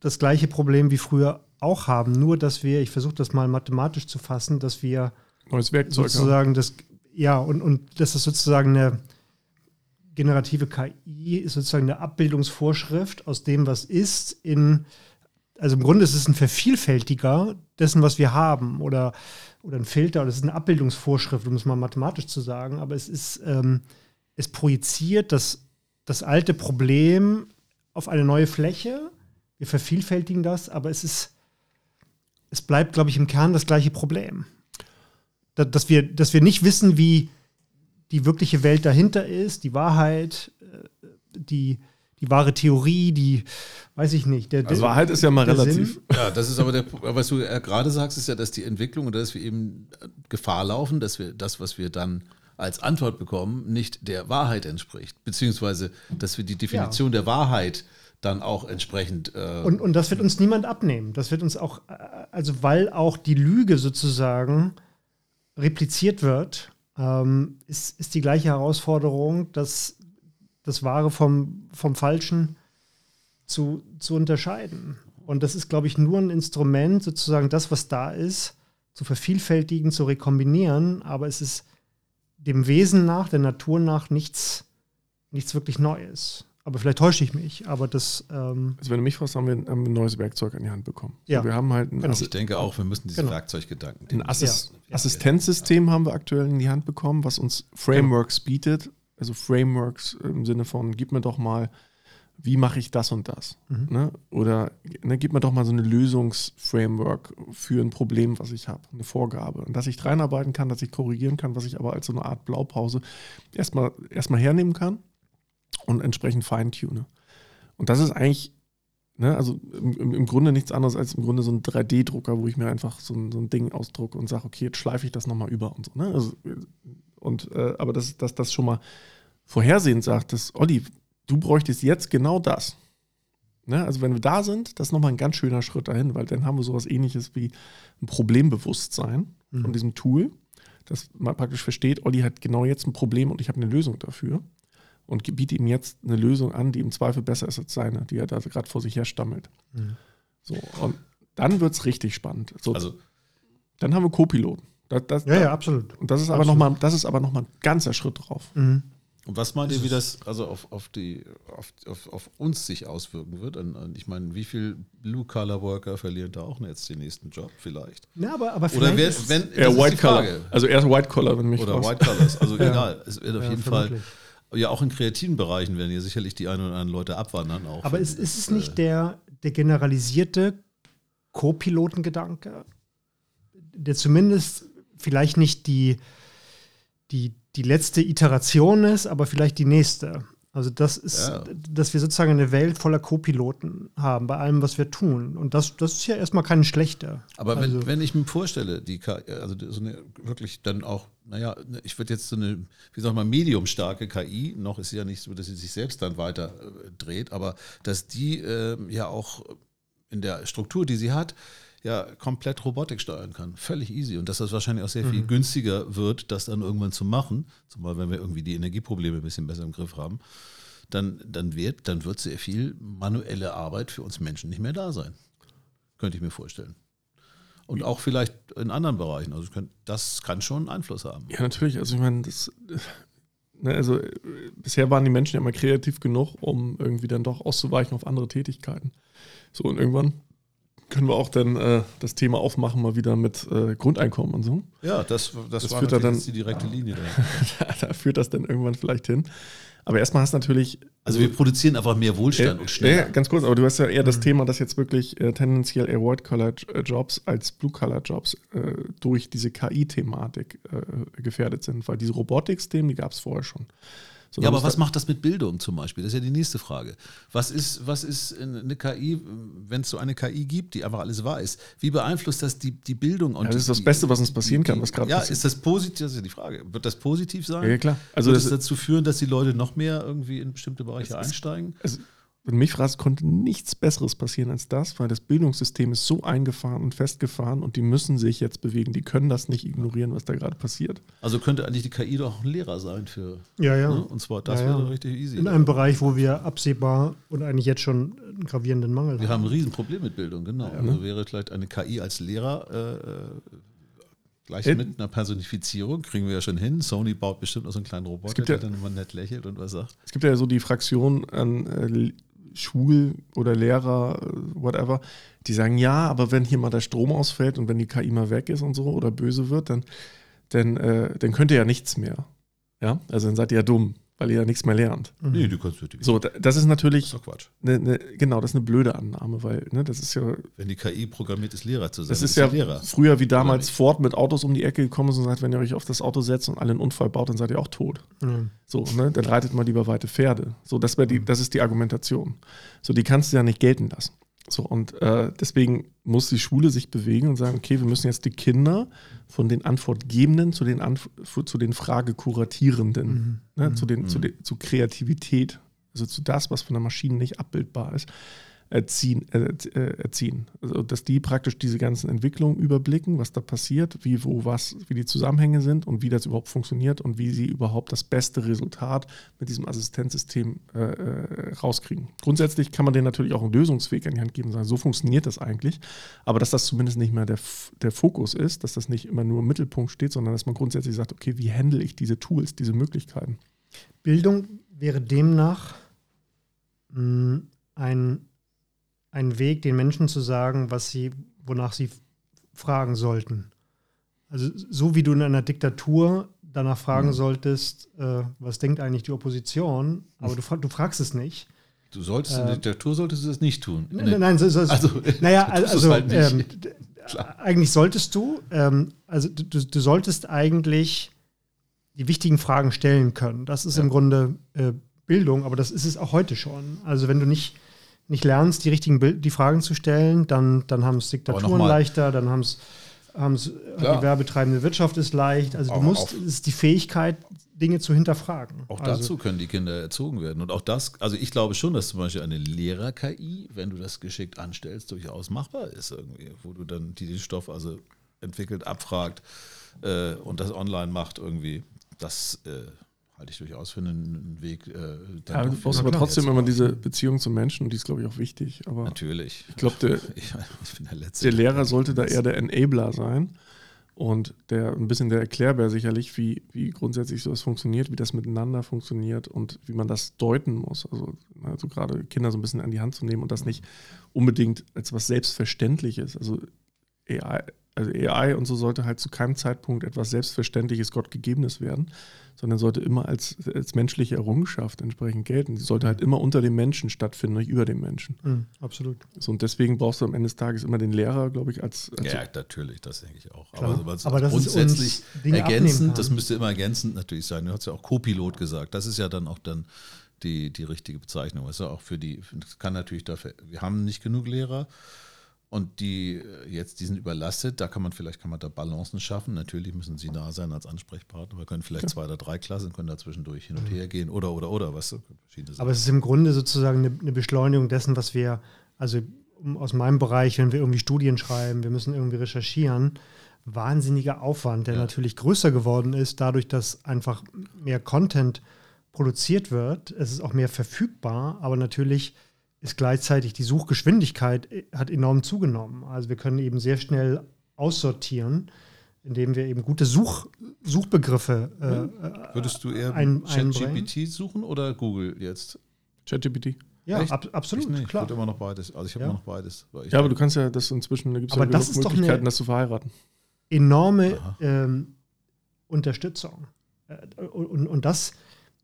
das gleiche Problem wie früher auch haben. Nur, dass wir, ich versuche das mal mathematisch zu fassen, dass wir Neues Werkzeug. haben. sozusagen das, ja, und, und das ist sozusagen eine generative KI, ist sozusagen eine Abbildungsvorschrift aus dem, was ist, in, also im Grunde ist es ein Vervielfältiger dessen, was wir haben, oder, oder ein Filter, oder es ist eine Abbildungsvorschrift, um es mal mathematisch zu sagen, aber es ist, ähm, es projiziert das, das alte Problem auf eine neue Fläche. Wir vervielfältigen das, aber es ist, es bleibt, glaube ich, im Kern das gleiche Problem da- dass wir, dass wir nicht wissen, wie die wirkliche Welt dahinter ist, die Wahrheit, äh, die, die wahre Theorie, die, weiß ich nicht. Der, Also Wahrheit ist ja mal relativ. Sinn. Ja, das ist aber der, was du ja gerade sagst, ist ja, dass die Entwicklung und dass wir eben Gefahr laufen, dass wir das, was wir dann als Antwort bekommen, nicht der Wahrheit entspricht. Beziehungsweise, dass wir die Definition der Wahrheit dann auch entsprechend äh, Und, und das wird uns niemand abnehmen. Das wird uns auch, äh, also weil auch die Lüge sozusagen repliziert wird, ähm, ist, ist die gleiche Herausforderung, dass das Wahre vom, vom Falschen zu, zu unterscheiden. Und das ist, glaube ich, nur ein Instrument, sozusagen das, was da ist, zu vervielfältigen, zu rekombinieren, aber es ist dem Wesen nach, der Natur nach nichts, nichts wirklich Neues. Aber vielleicht täusche ich mich, aber das, ähm, Also wenn du mich fragst, haben wir, haben wir ein neues Werkzeug an die Hand bekommen. Ja. Wir haben halt ein, Genau. Ich denke auch, wir müssen diese Genau. Werkzeuggedanken. ein Assis Ja. Assistenzsystem haben wir aktuell in die Hand bekommen, was uns Frameworks bietet. Also Frameworks im Sinne von, gib mir doch mal, wie mache ich das und das? Mhm. Ne? Oder ne, gib mir doch mal so eine Lösungsframework für ein Problem, was ich habe, eine Vorgabe. Und dass ich reinarbeiten kann, dass ich korrigieren kann, was ich aber als so eine Art Blaupause erstmal erstmal hernehmen kann und entsprechend feintune. Und das ist eigentlich, ne, also im, im- Grunde nichts anderes als im Grunde so ein 3D-Drucker, wo ich mir einfach so ein, so ein Ding ausdrucke und sage, okay, jetzt schleife ich das nochmal über und so. Ne? Also, und, äh, aber dass das, das schon mal vorhersehend sagt, dass, Olli, du bräuchtest jetzt genau das. Ne? Also wenn wir da sind, das ist nochmal ein ganz schöner Schritt dahin, weil dann haben wir sowas ähnliches wie ein Problembewusstsein von diesem Tool, das man praktisch versteht, Olli hat genau jetzt ein Problem und ich habe eine Lösung dafür und biete ihm jetzt eine Lösung an, die im Zweifel besser ist als seine, die er da gerade vor sich her stammelt. So, und dann wird es richtig spannend. So, Also dann haben wir Co-Piloten. Das, das, ja, ja, absolut. Und das ist aber nochmal, das ist aber noch mal ein ganzer Schritt drauf. Mhm. Und was meint ihr, wie das also auf, auf, die, auf, auf, auf uns sich auswirken wird? Und, und ich meine, wie viele Blue-Collar-Worker verlieren da auch jetzt den nächsten Job vielleicht? Ja, aber, aber Oder vielleicht wer, ist- wenn, Eher das ist White die Collar. Frage. Also erst White Collar, wenn mich Oder fragst. White Collars, also Ja. egal. Es wird auf Ja, jeden vermutlich. Fall, ja auch in kreativen Bereichen werden hier sicherlich die ein oder anderen Leute abwandern. Auch Aber ist, ist es nicht der, der generalisierte Co-Pilotengedanke, der zumindest vielleicht nicht die, die, die letzte Iteration ist, aber vielleicht die nächste? Also das ist, Ja. dass wir sozusagen eine Welt voller Co-Piloten haben bei allem, was wir tun. Und das, das ist ja erstmal keine schlechte. Aber wenn, Also- wenn ich mir vorstelle, die KI, also so eine wirklich dann auch, naja, ich würde jetzt so eine, wie sag mal, mediumstarke KI, noch ist sie ja nicht so, dass sie sich selbst dann weiter äh, dreht, aber dass die äh, ja auch in der Struktur, die sie hat, ja komplett Robotik steuern kann. Völlig easy. Und dass das wahrscheinlich auch sehr viel günstiger wird, das dann irgendwann zu machen, zumal wenn wir irgendwie die Energieprobleme ein bisschen besser im Griff haben, dann, dann, wird, dann wird sehr viel manuelle Arbeit für uns Menschen nicht mehr da sein. Könnte ich mir vorstellen. Und auch vielleicht in anderen Bereichen. Also das kann schon Einfluss haben. Ja, natürlich. Also ich meine, das, äh, ne, also äh, bisher waren die Menschen ja immer kreativ genug, um irgendwie dann doch auszuweichen auf andere Tätigkeiten. So, und irgendwann können wir auch dann äh, das Thema aufmachen, mal wieder mit äh, Grundeinkommen und so. Ja, das, das, Das war führt da dann- die direkte Linie. Da. da, da führt das dann irgendwann vielleicht hin. Aber erstmal hast du natürlich. Also wir produzieren einfach mehr Wohlstand Äh, und schneller. Ja, ganz kurz, aber du hast ja eher das Thema, dass jetzt wirklich äh, tendenziell eher White-Collar-Jobs als Blue-Collar-Jobs äh, durch diese KI-Thematik äh, gefährdet sind, weil diese Robotik-Themen, die gab es vorher schon. Ja, aber was macht das mit Bildung zum Beispiel? Das ist ja die nächste Frage. Was ist, was ist eine KI, wenn es so eine KI gibt, die einfach alles weiß? Wie beeinflusst das die, die Bildung? Und Ja, das ist das Beste, was uns passieren kann, was gerade Ja, passiert. ist das positiv? Das ist ja die Frage. Wird das positiv sein? Ja, klar. Also Wird das, es dazu führen, dass die Leute noch mehr irgendwie in bestimmte Bereiche Es ist- einsteigen? also, wenn mich fragst, konnte nichts Besseres passieren als das, weil das Bildungssystem ist so eingefahren und festgefahren und die müssen sich jetzt bewegen. Die können das nicht ignorieren, was da gerade passiert. Also könnte eigentlich die KI doch ein Lehrer sein für. Ja, ja. Ne? Und zwar, das Ja, ja. wäre richtig easy. In einem Bereich, wo wir absehbar und eigentlich jetzt schon einen gravierenden Mangel Wir haben ein Riesenproblem mit Bildung, genau. ne? Also wäre vielleicht eine KI als Lehrer äh, äh, gleich mit einer Personifizierung, kriegen wir ja schon hin. Sony baut bestimmt noch so einen kleinen Roboter, gibt ja- der dann immer nett lächelt und was sagt. Es gibt ja so die Fraktion an äh, Schul- oder Lehrer, äh, whatever, die sagen, ja, aber wenn hier mal der Strom ausfällt und wenn die KI mal weg ist und so oder böse wird, dann, dann, äh, dann könnt ihr ja nichts mehr. Ja, also dann seid ihr ja dumm, weil ihr ja nichts mehr lernt. Mhm. Nee, du kannst wirklich. So, da- das ist das natürlich, ist doch Quatsch. eine, eine, genau, das ist eine blöde Annahme, weil ne, das ist ja Wenn die KI programmiert ist, Lehrer zu sein, Das ist sie ja Lehrer. früher wie damals? Ford mit Autos um die Ecke gekommen ist und sagt, wenn ihr euch auf das Auto setzt und alle einen Unfall baut, dann seid ihr auch tot. Ja. So, ne? Dann reitet mal lieber weite Pferde. So, das, wär Mhm. die, das ist die Argumentation. So, die kannst du ja nicht gelten lassen. So, und äh, deswegen muss die Schule sich bewegen und sagen, okay, wir müssen jetzt die Kinder von den Antwortgebenden zu den, Anf zu den Fragekuratierenden, ne? zu, den, zu, Mhm. den, zu Kreativität, also zu das, was von der Maschine nicht abbildbar ist, erziehen. Äh, äh, erziehen. Also, dass die praktisch diese ganzen Entwicklungen überblicken, was da passiert, wie, wo, was, wie die Zusammenhänge sind und wie das überhaupt funktioniert und wie sie überhaupt das beste Resultat mit diesem Assistenzsystem äh, äh, rauskriegen. Grundsätzlich kann man denen natürlich auch einen Lösungsweg an die Hand geben und sagen, so funktioniert das eigentlich, aber dass das zumindest nicht mehr der, der Fokus ist, dass das nicht immer nur im Mittelpunkt steht, sondern dass man grundsätzlich sagt, okay, wie handle ich diese Tools, diese Möglichkeiten? Bildung wäre demnach mh, ein, ein Weg, den Menschen zu sagen, was sie, wonach sie fragen sollten. Also so wie du in einer Diktatur danach fragen Mhm. solltest, äh, was denkt eigentlich die Opposition, aber du, du fragst es nicht. Du solltest in der Äh, Diktatur solltest du das nicht tun. In Nein, nein, so, so, Also, naja, also halt ähm, eigentlich solltest du, ähm, also du, du du solltest eigentlich die wichtigen Fragen stellen können. Das ist Ja. im Grunde äh, Bildung, aber das ist es auch heute schon. Also wenn du nicht, nicht lernst, die richtigen Bild die Fragen zu stellen, dann, dann haben es Diktaturen leichter, dann haben es die Klar. werbetreibende Wirtschaft ist leicht. Also du Auch musst, es ist die Fähigkeit, Dinge zu hinterfragen. Auch also, dazu können die Kinder erzogen werden. Und auch das, also ich glaube schon, dass zum Beispiel eine Lehrer-KI, wenn du das geschickt anstellst, durchaus machbar ist irgendwie, wo du dann die den Stoff also entwickelt, abfragt äh, und das online macht irgendwie. Das äh, halte ich durchaus für einen, Weg. Äh, dann Ja, du brauchst aber trotzdem immer diese Beziehung zum Menschen und die ist, glaube ich, auch wichtig. Aber Natürlich. ich glaube, der, der der Lehrer sollte da eher der Enabler sein und der ein bisschen der Erklärbär sicherlich, wie, wie grundsätzlich sowas funktioniert, wie das miteinander funktioniert und wie man das deuten muss. Also, also gerade Kinder so ein bisschen an die Hand zu nehmen und das nicht unbedingt als was Selbstverständliches. Also AI, also AI und so sollte halt zu keinem Zeitpunkt etwas Selbstverständliches, Gottgegebenes werden, sondern sollte immer als, als menschliche Errungenschaft entsprechend gelten. Sie sollte halt immer unter dem Menschen stattfinden, nicht über dem Menschen. Mhm, absolut. So, und deswegen brauchst du am Ende des Tages immer den Lehrer, glaube ich, als, als ja, natürlich, das denke ich auch. Klar. Aber, Aber das grundsätzlich ergänzend, das müsste immer ergänzend natürlich sein. Du hast ja auch Co-Pilot gesagt. Das ist ja dann auch dann die, die richtige Bezeichnung. Das ist ja auch für die, das kann natürlich dafür, wir haben nicht genug Lehrer. Und die äh, jetzt, die sind überlastet, da kann man vielleicht kann man da Balancen schaffen. Natürlich müssen sie da sein als Ansprechpartner. Wir können vielleicht zwei oder drei Klassen, können da zwischendurch hin und her gehen oder oder oder was verschiedene Aber es ist im Grunde sozusagen eine, eine Beschleunigung dessen, was wir, also aus meinem Bereich, wenn wir irgendwie Studien schreiben, wir müssen irgendwie recherchieren, wahnsinniger Aufwand, der Ja. natürlich größer geworden ist, dadurch, dass einfach mehr Content produziert wird. Es ist auch mehr verfügbar, aber natürlich ist gleichzeitig die Suchgeschwindigkeit äh, hat enorm zugenommen. Also wir können eben sehr schnell aussortieren, indem wir eben gute Such, Suchbegriffe äh, Würdest du eher ein-? ChatGPT suchen oder Google jetzt? ChatGPT. Ja, ab, absolut, ich nicht. klar. Ich würde immer noch beides. Also ich habe Ja. immer noch beides. weil ich Ja, aber du kannst ja das inzwischen, da gibt es ja Aber das genug ist doch Möglichkeiten, eine- das zu verheiraten. enorme ähm, Unterstützung. Äh, und, und, und das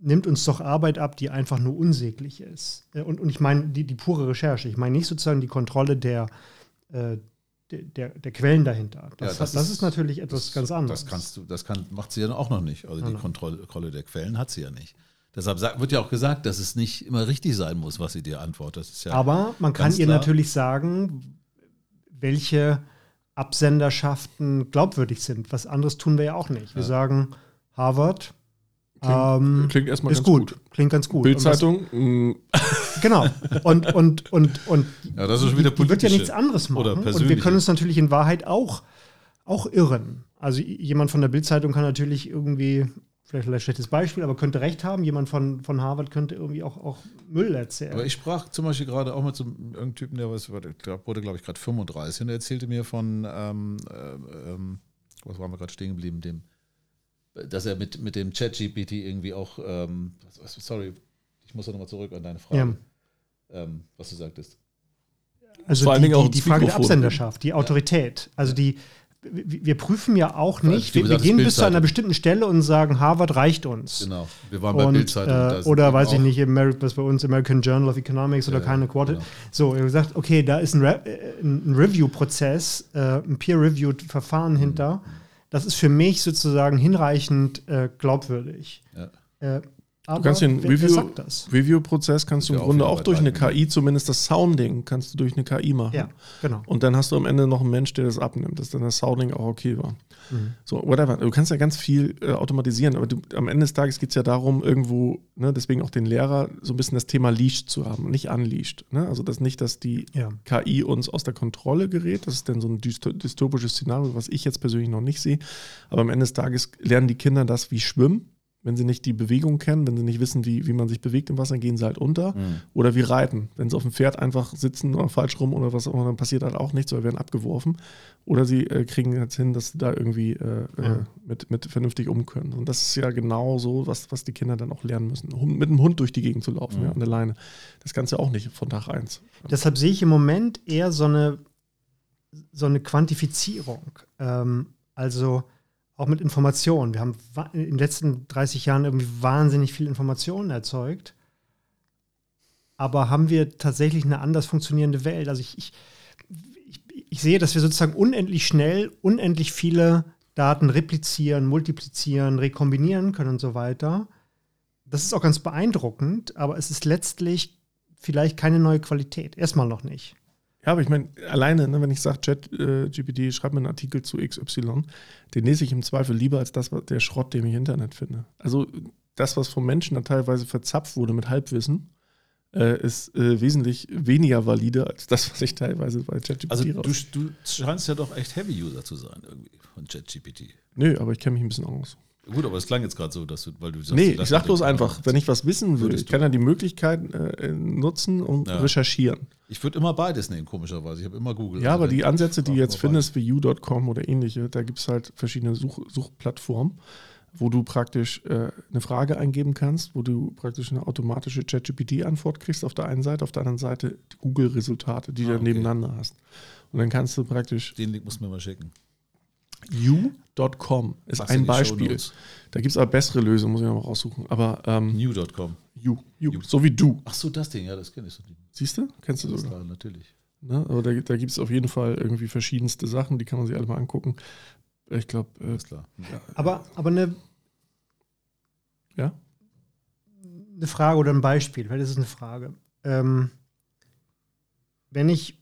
nimmt uns doch Arbeit ab, die einfach nur unsäglich ist. Äh, Und, und ich meine die, die pure Recherche. Ich meine nicht sozusagen die Kontrolle der, äh, der, der, Quellen dahinter. Das, Ja, hat, das ist, natürlich etwas das- ganz anderes. Das kannst du, das kann, macht sie ja auch noch nicht. Also die nein. Kontrolle, der Quellen hat sie ja nicht. Deshalb wird ja auch gesagt, dass es nicht immer richtig sein muss, was sie dir antwortet. Das ist ja Aber man kann ihr klar. natürlich sagen, welche Absenderschaften glaubwürdig sind. Was anderes tun wir ja auch nicht. Wir Ja. sagen, Harvard Klingt, ähm, klingt erstmal ist ganz gut. gut. Klingt ganz gut. Bildzeitung, mh, Genau. Und, und, und, und Ja, das ist schon wieder die, die wird ja nichts anderes machen. oder und wir können uns natürlich in Wahrheit auch, auch irren. Also jemand von der Bildzeitung kann natürlich irgendwie, vielleicht ein schlechtes Beispiel, aber könnte recht haben. Jemand von, von Harvard könnte irgendwie auch, auch Müll erzählen. Aber ich sprach zum Beispiel gerade auch mit so einem irgendeinem Typen, der was, wurde, glaube ich, gerade 35 und er erzählte mir von, ähm, äh, ähm, was waren wir gerade stehen geblieben, dem, dass er mit, mit dem Chat-GPT irgendwie auch, ähm, sorry, ich muss nochmal zurück an deine Frage, ähm, was du sagtest. also vor allen die, auch die, die Frage der. Absenderschaft, die Autorität. Also die, wir prüfen ja auch nicht, wir, wir gehen bis zu einer bestimmten Stelle und sagen, Harvard reicht uns. Genau, wir waren bei Und, Bildzeitung. da äh, oder weiß ich nicht, was bei uns American Journal of Economics oder Ja, keine Quote. genau. So, er hat gesagt, okay, da ist ein, Re äh, ein Review-Prozess, äh, ein Peer-Reviewed-Verfahren Mhm. hinter. Das ist für mich sozusagen hinreichend äh, glaubwürdig. Ja. Äh, aber kannst den wer Review-? Review-Prozess kannst du im auch Grunde auch durch eine KI, zumindest das Sounding, kannst du durch eine KI machen. Ja, genau. Und dann hast du am Ende noch einen Mensch, der das abnimmt, dass dann das Sounding auch okay war. Mhm. So, whatever. Du kannst ja ganz viel äh, automatisieren, aber du, am Ende des Tages geht es ja darum, irgendwo, ne, deswegen auch den Lehrer, so ein bisschen das Thema leashed zu haben nicht unleashed. Ne? Also das nicht, dass die Ja. KI uns aus der Kontrolle gerät. Das ist dann so ein dysto- dystopisches Szenario, was ich jetzt persönlich noch nicht sehe. Aber am Ende des Tages lernen die Kinder das wie Schwimmen. Wenn sie nicht die Bewegung kennen, wenn sie nicht wissen, wie, wie man sich bewegt im Wasser, gehen sie halt unter. Mhm. Oder wie reiten. Wenn sie auf dem Pferd einfach sitzen oder falsch rum oder was auch immer, dann passiert halt auch nichts oder werden abgeworfen. Oder sie äh, kriegen jetzt hin, dass sie da irgendwie äh, äh, Ja. mit, mit vernünftig um können. Und das ist ja genau so, was, was die Kinder dann auch lernen müssen. Hund- Mit einem Hund durch die Gegend zu laufen, Mhm. ja, an der Leine. Das Ganze auch nicht von Tag eins. Deshalb sehe ich im Moment eher so eine, so eine Quantifizierung. Ähm, also auch mit Informationen. Wir haben in den letzten 30 Jahren irgendwie wahnsinnig viel Informationen erzeugt. Aber haben wir tatsächlich eine anders funktionierende Welt? Also ich, ich, ich, ich sehe, dass wir sozusagen unendlich schnell, unendlich viele Daten replizieren, multiplizieren, rekombinieren können und so weiter. Das ist auch ganz beeindruckend, aber es ist letztlich vielleicht keine neue Qualität. Erstmal noch nicht. Ja, aber ich meine, alleine, ne, wenn ich sage, Chat äh, GPT, schreib mir einen Artikel zu XY, den lese ich im Zweifel lieber als das, was der Schrott, den ich im Internet finde. Also das, was vom Menschen dann teilweise verzapft wurde mit Halbwissen, äh, ist äh, wesentlich weniger valide als das, was ich teilweise bei ChatGPT Also du, du scheinst ja doch echt Heavy-User zu sein irgendwie von ChatGPT. Nö, aber ich kenne mich ein bisschen aus. Gut, aber es klang jetzt gerade so, dass du, weil du sagst, Nee, ich sag bloß einfach, wenn ich was wissen Würdest ich kann ja die Möglichkeit äh, nutzen und Ja. recherchieren. Ich würde immer beides nehmen, komischerweise. Ich habe immer Google. Ja, aber Also die ich Ansätze, die du jetzt findest, wie you.com oder ähnliche, da gibt es halt verschiedene Such Suchplattformen, wo du praktisch äh, eine Frage eingeben kannst, wo du praktisch eine automatische ChatGPT-Antwort kriegst auf der einen Seite, auf der anderen Seite die Google-Resultate, die Ah, du okay. nebeneinander hast. Und dann kannst du praktisch. Den Link musst du mir mal schicken. you.com ist in ein Beispiel. Da gibt es aber bessere Lösungen, muss ich noch mal raussuchen. Aber ähm, New.com. you, you, You. so wie du. Ach so, das Ding, ja, das kenne ich so. Siehst du? Kennst du Das sogar. da, natürlich. Ne? Aber da, da gibt es auf jeden Fall irgendwie verschiedenste Sachen, die kann man sich alle mal angucken. Ich glaube, äh, klar. Aber, aber eine, ja. eine Frage oder ein Beispiel, weil das ist eine Frage. Ähm, wenn ich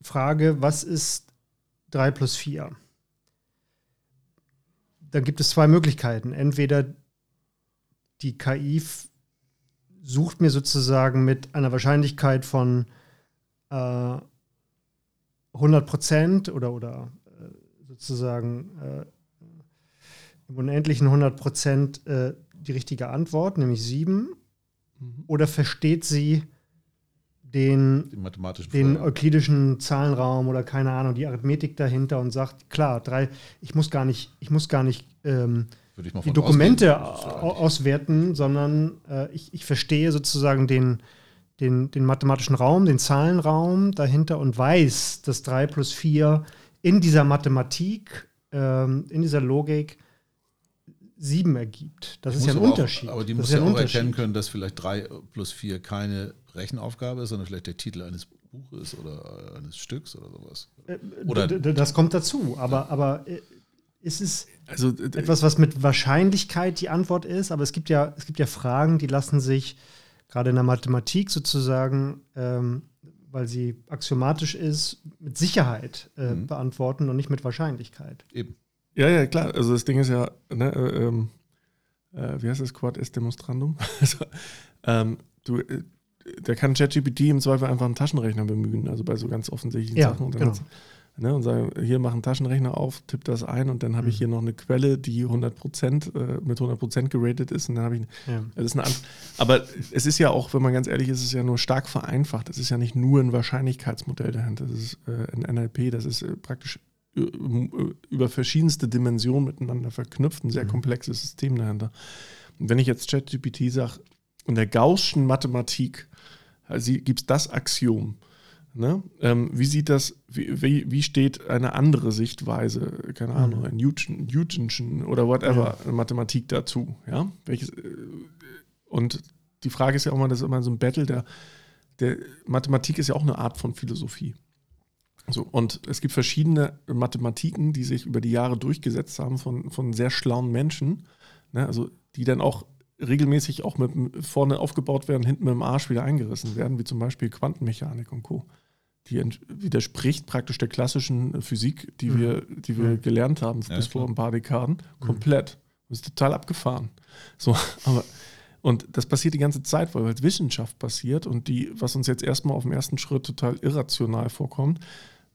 frage, was ist 3 plus 4? Dann gibt es zwei Möglichkeiten. Entweder die KI sucht mir sozusagen mit einer Wahrscheinlichkeit von äh, 100 Prozent oder, oder äh, sozusagen äh, im unendlichen 100 Prozent äh, die richtige Antwort, nämlich 7. Mhm. Oder versteht sie den, Die mathematischen den euklidischen Zahlenraum oder keine Ahnung, die Arithmetik dahinter und sagt, klar, drei, ich muss gar nicht, ich muss gar nicht ähm, die Dokumente ausgehen. au- auswerten, sondern äh, ich, ich verstehe sozusagen den, den, den mathematischen Raum, den Zahlenraum dahinter und weiß, dass 3 plus 4 in dieser Mathematik, ähm, in dieser Logik 7 ergibt. Das Ich ist ja ein aber auch- Unterschied. aber die das muss ja ja auch Unterschied. erkennen können, dass vielleicht 3 plus 4 keine Rechenaufgabe ist, sondern vielleicht der Titel eines Buches oder äh, eines Stücks oder sowas. Äh, Oder- das kommt dazu, aber, aber äh, ist es Also etwas, was mit Wahrscheinlichkeit die Antwort ist, aber es gibt ja, es gibt ja Fragen, die lassen sich gerade in der Mathematik sozusagen, ähm, weil sie axiomatisch ist, mit Sicherheit äh, Mhm. beantworten und nicht mit Wahrscheinlichkeit. Eben. Ja, ja, klar. Also das Ding ist ja, ne, äh, ähm, äh, wie heißt das Quad est demonstrandum? also, ähm, du, äh, der kann ChatGPT im Zweifel einfach einen Taschenrechner bemühen, also bei so ganz offensichtlichen Ja, Sachen. Und genau. ne, und sagen, hier mach einen Taschenrechner auf, tipp das ein und dann habe ich Mhm. hier noch eine Quelle, die 100% äh, mit 100% geratet ist und dann habe ich Ja. das ist eine An Aber es ist ja auch, wenn man ganz ehrlich ist, es ist ja nur stark vereinfacht. Es ist ja nicht nur ein Wahrscheinlichkeitsmodell dahinter. Das ist äh, ein NLP, das ist äh, praktisch über verschiedenste Dimensionen miteinander verknüpft, ein sehr Mhm. komplexes System dahinter. Und wenn ich jetzt ChatGPT sage, in der Gaußschen Mathematik also gibt es das Axiom. Ne? Ähm, wie sieht das, wie, wie, wie steht eine andere Sichtweise, keine Ahnung, Mhm. ein Newton, Newtonschen oder whatever, Mathematik dazu? Ja? Welches, äh, und die Frage ist ja auch mal, das ist immer so ein Battle, der, der Mathematik ist ja auch eine Art von Philosophie. So, und es gibt verschiedene Mathematiken, die sich über die Jahre durchgesetzt haben von, von sehr schlauen Menschen, ne? also die dann auch regelmäßig auch mit vorne aufgebaut werden, hinten mit dem Arsch wieder eingerissen werden, wie zum Beispiel Quantenmechanik und Co. Die widerspricht praktisch der klassischen Physik, die Mhm. wir, die wir Mhm. gelernt haben Ja, bis vor ein paar Dekaden, komplett. Das ist total abgefahren. So, aber und das passiert die ganze Zeit, weil halt Wissenschaft passiert und die, was uns jetzt erstmal auf dem ersten Schritt total irrational vorkommt,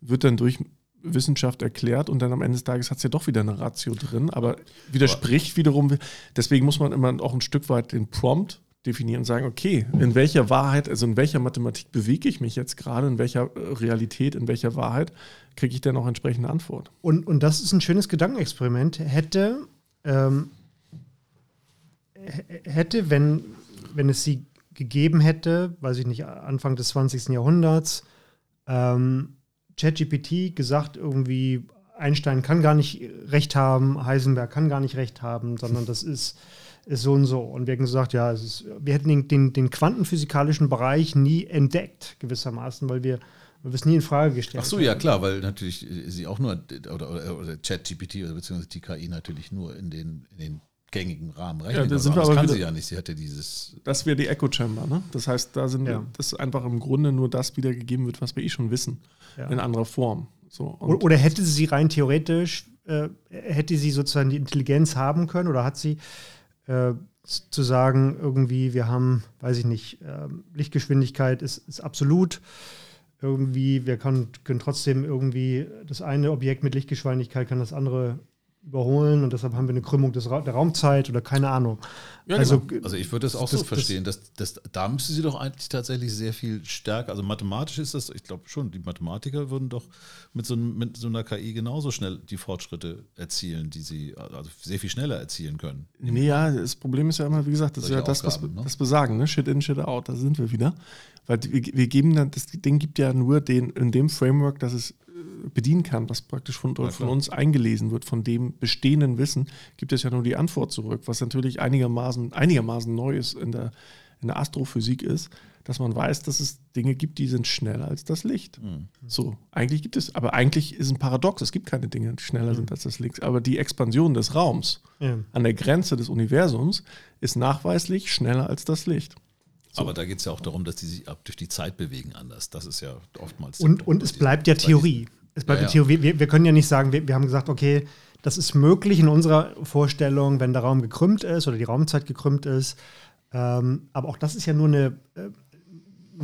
wird dann durch Wissenschaft erklärt und dann am Ende des Tages hat es ja doch wieder eine Ratio drin, aber widerspricht wiederum. Deswegen muss man immer auch ein Stück weit den Prompt definieren und sagen, okay, in welcher Wahrheit, also in welcher Mathematik bewege ich mich jetzt gerade, in welcher äh, Realität, in welcher Wahrheit kriege ich dann auch entsprechende Antwort. Und, und das ist ein schönes Gedankenexperiment. Hätte, ähm, hätte wenn, wenn es sie gegeben hätte, weiß ich nicht, Anfang des 20. Jahrhunderts, ähm, ChatGPT gesagt, irgendwie Einstein kann gar nicht recht haben, Heisenberg kann gar nicht recht haben, sondern das ist, ist so und so. Und wir hätten gesagt, ja, ist, wir hätten den, den, den quantenphysikalischen Bereich nie entdeckt, gewissermaßen, weil wir, weil wir es nie in Frage gestellt Ach so, ja klar, weil natürlich sie auch nur, oder, oder, oder ChatGPT oder beziehungsweise die KI natürlich nur in den, in den gängigen Rahmen rechnen. da kann. sind wir das aber kann wieder- sie ja nicht. Sie hat ja dieses. Das wäre die Echo Chamber, ne? Das heißt, da sind Ja. wir, das ist einfach im Grunde nur das wiedergegeben wird, was wir eh schon wissen, Ja. in anderer Form. So, und Oder, hätte sie rein theoretisch, äh, hätte sie sozusagen die Intelligenz haben können oder hat sie äh, zu sagen, irgendwie, wir haben, weiß ich nicht, ähm, Lichtgeschwindigkeit ist, ist absolut. Irgendwie, wir können, können trotzdem irgendwie das eine Objekt mit Lichtgeschwindigkeit kann das andere überholen und deshalb haben wir eine Krümmung des Ra der Raumzeit oder keine Ahnung. Ja, also, genau. Also ich würde das auch Das- so das- verstehen. dass dass da müsste sie doch eigentlich tatsächlich sehr viel stärker, also mathematisch ist das, ich glaube schon, die Mathematiker würden doch mit so, einem- mit so einer KI genauso schnell die Fortschritte erzielen, die sie also sehr viel schneller erzielen können. Nee, ja, das Problem ist ja immer, wie gesagt, das ist ja das, was ne? das wir sagen, ne? Shit in, shit out, da sind wir wieder. Weil wir, wir geben dann, das Ding gibt ja nur den, in dem Framework, dass es bedienen kann, was praktisch von, Ja, von uns eingelesen wird, von dem bestehenden Wissen, gibt es ja nur die Antwort zurück, was natürlich einigermaßen, einigermaßen neu ist in der, in der Astrophysik ist, dass man weiß, dass es Dinge gibt, die sind schneller als das Licht. Hm. So, eigentlich gibt es, aber eigentlich ist ein Paradox, es gibt keine Dinge, die schneller Hm. sind als das Licht. Aber die Expansion des Raums, ja. an der Grenze des Universums ist nachweislich schneller als das Licht. Aber da geht es ja auch darum, dass die sich ab durch die Zeit bewegen anders. Das ist ja oftmals. Und, und es bleibt ja Theorie. Es bleibt Ja, ja, Theorie. Wir, wir können ja nicht sagen, wir, wir haben gesagt, okay, das ist möglich in unserer Vorstellung, wenn der Raum gekrümmt ist oder die Raumzeit gekrümmt ist. Ähm, aber auch das ist ja nur eine, äh, eine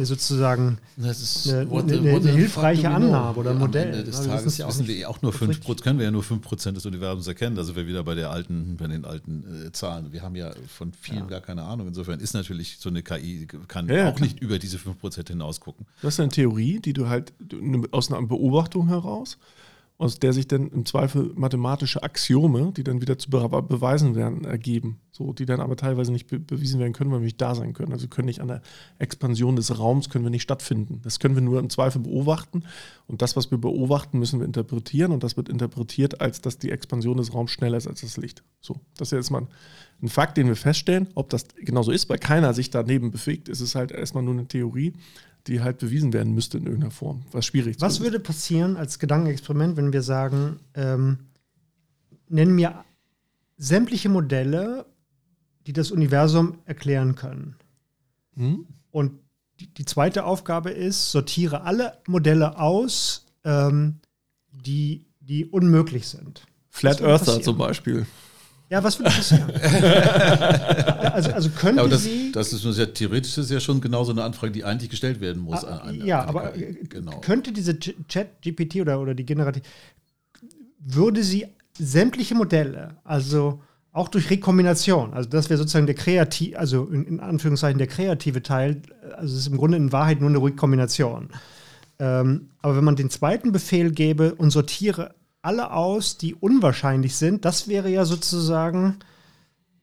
sozusagen Das ist eine- what eine- what eine hilfreiche? Annahme oder Am Modell. Ende des Ja, wir Tages ja auch wissen nicht, wir auch nur ob 5 richtig- können wir ja nur 5% des Universums erkennen. Da sind wir wieder bei der alten, bei den alten äh, Zahlen. Wir haben ja von vielen gar keine Ahnung. Insofern ist natürlich so eine KI, kann Ja, ja, auch klar. nicht über diese 5% hinaus gucken. Das ist eine Theorie, die du halt aus einer Beobachtung heraus, aus der sich dann im Zweifel mathematische Axiome, die dann wieder zu be beweisen werden, ergeben. So, die dann aber teilweise nicht be bewiesen werden können, weil wir nicht da sein können. Also können nicht an der Expansion des Raums können wir nicht stattfinden. Das können wir nur im Zweifel beobachten. Und das, was wir beobachten, müssen wir interpretieren. Und das wird interpretiert, als dass die Expansion des Raums schneller ist als das Licht. So, das ist jetzt mal ein Fakt, den wir feststellen. Ob das genauso ist, weil keiner sich daneben bewegt, ist es halt erstmal nur eine Theorie, die halt bewiesen werden müsste in irgendeiner Form. Was schwierig Was ist. würde passieren als Gedankenexperiment, wenn wir sagen, ähm, nennen mir sämtliche Modelle, die das Universum erklären können? Hm? Und die, die zweite Aufgabe ist, sortiere alle Modelle aus, ähm, die, die unmöglich sind. Flat Earther zum Beispiel. Ja, was würde passieren? also, also könnte Aber das, sie. das ist ja theoretisch ist ja schon genauso eine Anfrage, die eigentlich gestellt werden muss. Ah, an- an- ja, an aber KI. äh, genau. könnte diese Chat-GPT oder, oder die Generative, würde sie sämtliche Modelle, also auch durch Rekombination, also das wäre sozusagen der kreativ, also in, in Anführungszeichen der kreative Teil, also es ist im Grunde in Wahrheit nur eine Rekombination. Ähm, aber wenn man den zweiten Befehl gäbe und sortiere alle aus, die unwahrscheinlich sind, das wäre ja sozusagen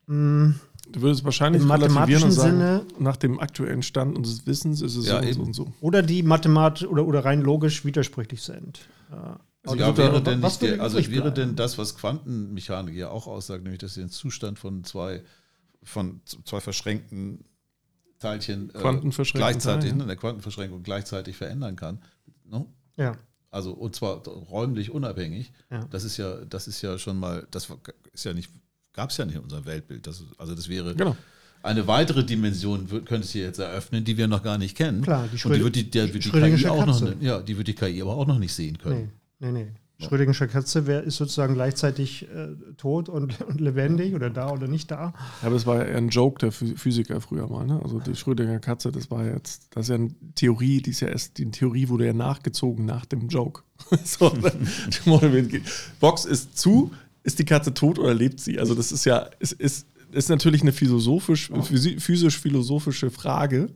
mh, Du würdest wahrscheinlich Im mathematischen sagen, Sinne- nach dem aktuellen Stand unseres Wissens ist es Ja, so und eben. so und so. oder die mathematisch oder, oder rein logisch widersprüchlich sind. Ja. Also ja, da- wäre denn, was der, also wäre bleiben? denn das, was Quantenmechanik ja auch aussagt, nämlich dass sie den Zustand von zwei, von zwei verschränkten Teilchen äh, gleichzeitig, Teilen, ne, in der Quantenverschränkung gleichzeitig verändern kann. Ne? ja. Also und zwar räumlich unabhängig. Ja. Das ist ja, das ist ja schon mal, das war- ist ja nicht, gab es ja nicht in unserem Weltbild. Das, also das wäre Genau. eine weitere Dimension, könnte es hier jetzt eröffnen, die wir noch gar nicht kennen. Klar, die und die wird die, wird die Schrödingersche KI auch noch, ja, die wird die KI aber auch noch nicht sehen können. Nee, nee, nee. Schrödingersche Katze wär, ist sozusagen gleichzeitig äh, tot und, und lebendig oder da oder nicht da. Ja, aber es war ja eher ein Joke der Phy- Physiker früher mal. Ne? Also die Schrödinger Katze, das war jetzt, das ist ja eine Theorie, die ist ja erst, die Theorie wurde ja nachgezogen nach dem Joke. so, ne? Box ist zu, ist die Katze tot oder lebt sie? Also das ist ja, es ist, ist natürlich eine philosophisch, physi- physisch-philosophische Frage,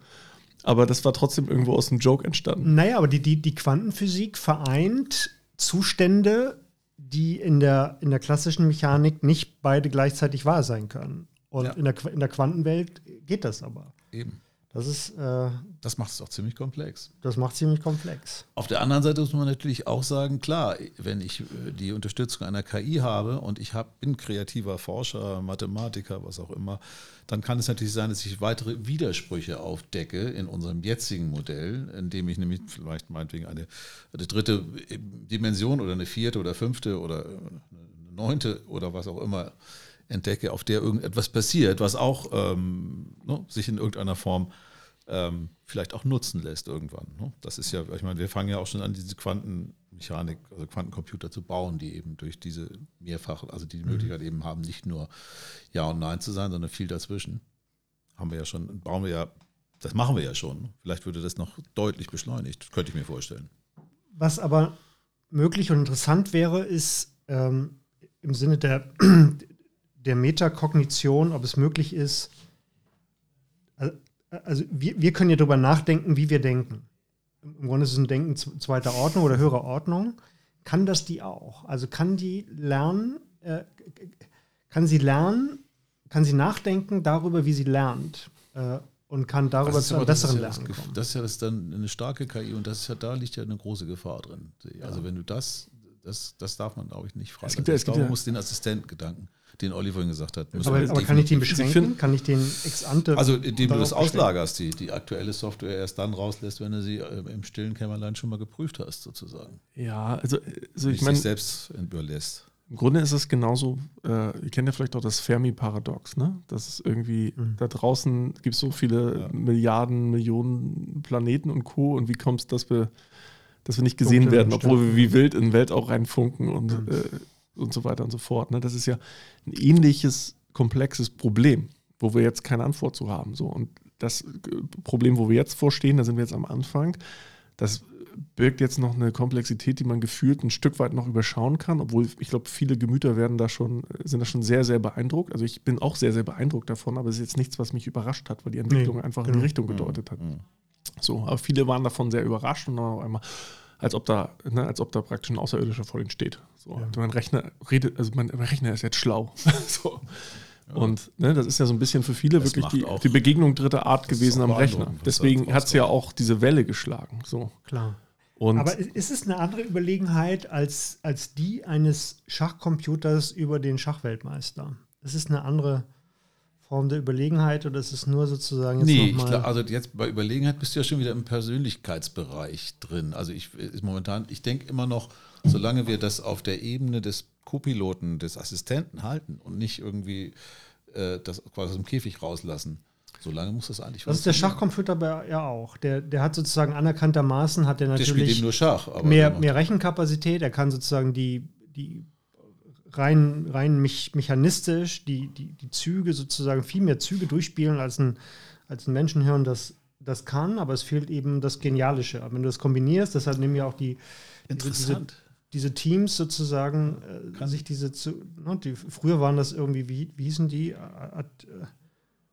aber das war trotzdem irgendwo aus dem Joke entstanden. Naja, aber die, die, die Quantenphysik vereint Zustände, die in der, in der klassischen Mechanik nicht beide gleichzeitig wahr sein können. Und Ja. in, der, in der Quantenwelt geht das aber. Eben. Das ist, äh, Das macht es auch ziemlich komplex. das macht ziemlich komplex. Auf der anderen Seite muss man natürlich auch sagen, klar, wenn ich äh, die Unterstützung einer KI habe und ich hab, bin kreativer Forscher, Mathematiker, was auch immer, dann kann es natürlich sein, dass ich weitere Widersprüche aufdecke in unserem jetzigen Modell, indem ich nämlich vielleicht meinetwegen eine, eine dritte Dimension oder eine vierte oder fünfte oder eine neunte oder was auch immer entdecke, auf der irgendetwas passiert, was auch ähm, ne, sich in irgendeiner Form ähm, vielleicht auch nutzen lässt irgendwann. Ne? Das ist ja, ich meine, wir fangen ja auch schon an, diese Quantenmechanik, also Quantencomputer zu bauen, die eben durch diese mehrfach, also die die Möglichkeit eben haben, nicht nur Ja und Nein zu sein, sondern viel dazwischen. Haben wir ja schon, bauen wir ja, das machen wir ja schon. Vielleicht würde das noch deutlich beschleunigt, könnte ich mir vorstellen. Was aber möglich und interessant wäre, ist, ähm, im Sinne der, der Metakognition, ob es möglich ist, also wir, wir können ja darüber nachdenken, wie wir denken. Im Grunde ist es ein Denken zweiter Ordnung oder höherer Ordnung. Kann das die auch? Also kann die lernen, äh, kann sie lernen, kann sie nachdenken darüber, wie sie lernt äh, und kann darüber zu einem besseren ja Lernen kommen. Das ist ja das dann eine starke KI und das ist ja, da liegt ja eine große Gefahr drin. Also ja. wenn du das, das, das darf man, glaube ich, nicht fragen. Es gibt ja, es gibt ja, muss den Assistenten-Gedanken den Olli vorhin gesagt hat. Aber, aber kann ich den beschränken? Kann ich den ex ante. Also, indem du das auslagerst, die, die aktuelle Software erst dann rauslässt, wenn du sie äh, im stillen Kämmerlein schon mal geprüft hast, sozusagen. Ja, also, also ich meine. selbst überlässt. Im Grunde ist es genauso, äh, ihr kennt ja vielleicht auch das Fermi-Paradox, ne? Das ist irgendwie, mhm. da draußen gibt es so viele ja. Milliarden, Millionen Planeten und Co. Und wie kommt es, dass wir, dass wir nicht gesehen Punkte werden, obwohl wir wie wild in den Weltall reinfunken und, mhm. äh, und so weiter und so fort. Ne? Das ist ja ein ähnliches, komplexes Problem, wo wir jetzt keine Antwort zu haben. So. Und das äh, Problem, wo wir jetzt vorstehen, da sind wir jetzt am Anfang, das birgt jetzt noch eine Komplexität, die man gefühlt ein Stück weit noch überschauen kann, obwohl ich glaube, viele Gemüter werden da schon, sind da schon sehr, sehr beeindruckt. Also ich bin auch sehr, sehr beeindruckt davon, aber es ist jetzt nichts, was mich überrascht hat, weil die Entwicklung nee, einfach genau. in die genau. Richtung gedeutet hat. Mhm. So, aber viele waren davon sehr überrascht und dann auf einmal, als ob da, ne, als ob da praktisch ein Außerirdischer vor ihnen steht. So, ja. Mein Rechner redet, also mein Rechner ist jetzt schlau. so. Und ne, das ist ja so ein bisschen für viele das wirklich die, die, Begegnung dritter Art gewesen am Rechner. Deswegen hat es ja auch diese Welle geschlagen. So. Klar. Und Aber ist es eine andere Überlegenheit als, als die eines Schachcomputers über den Schachweltmeister? Ist es eine andere Form der Überlegenheit oder ist es nur sozusagen jetzt Nee, glaub, also jetzt bei Überlegenheit bist du ja schon wieder im Persönlichkeitsbereich drin. Also ich ist momentan, ich denke immer noch, solange wir das auf der Ebene des Co-Piloten, des Assistenten halten und nicht irgendwie äh, das quasi aus dem Käfig rauslassen, Solange muss das eigentlich Das ist der Schachcomputer ja auch. Der, der hat sozusagen anerkanntermaßen hat der natürlich der spielt eben nur Schach, mehr, mehr Rechenkapazität. Er kann sozusagen die, die rein, rein mechanistisch die, die, die Züge sozusagen viel mehr Züge durchspielen als ein, als ein Menschenhirn das, das kann, aber es fehlt eben das Genialische. Wenn du das kombinierst, deshalb nehmen ja auch die diese, diese Teams sozusagen äh, kann sich diese zu, ne, die, früher waren das irgendwie, wie, wie hießen die? Ad, äh,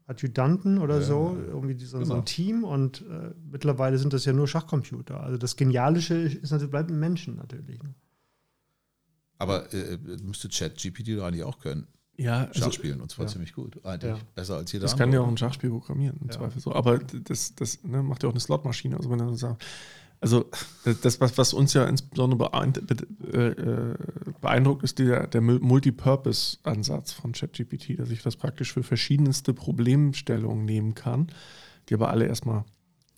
Adjutanten oder ja, so, irgendwie so, genau. so, ein genau. Team und äh, mittlerweile sind das ja nur Schachcomputer. Also das Genialische ist natürlich, bleibt ein Menschen natürlich. Ne? Aber äh, müsste ChatGPT eigentlich auch können. Ja, Schach also, spielen und zwar ja. ziemlich gut. Eigentlich ja. besser als jeder das andere. Das kann ja auch ein Schachspiel programmieren, im Zweifel so. Aber das, das ne, macht ja auch eine Slotmaschine. Also wenn er so sagt, also das, was, was uns ja insbesondere äh, beeindruckt, ist der, der Multipurpose-Ansatz von ChatGPT, dass ich das praktisch für verschiedenste Problemstellungen nehmen kann, die aber alle erstmal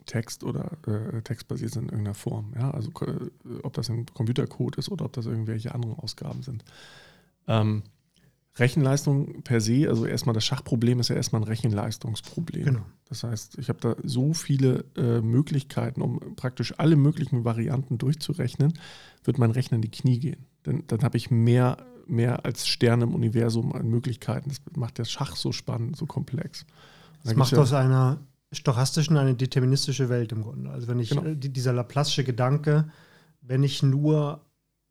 Text oder äh, textbasiert sind in irgendeiner Form. Ja? Also äh, ob das ein Computercode ist oder ob das irgendwelche anderen Ausgaben sind. Ähm, Rechenleistung per se, also erstmal das Schachproblem ist ja erstmal ein Rechenleistungsproblem. Genau. Das heißt, ich habe da so viele äh, Möglichkeiten, um praktisch alle möglichen Varianten durchzurechnen, wird mein Rechner in die Knie gehen. Denn dann habe ich mehr, mehr als Sterne im Universum an Möglichkeiten. Das macht das Schach so spannend, so komplex. Das macht ja aus einer stochastischen eine deterministische Welt im Grunde. Also wenn ich genau. Äh, dieser Laplace'sche Gedanke, wenn ich nur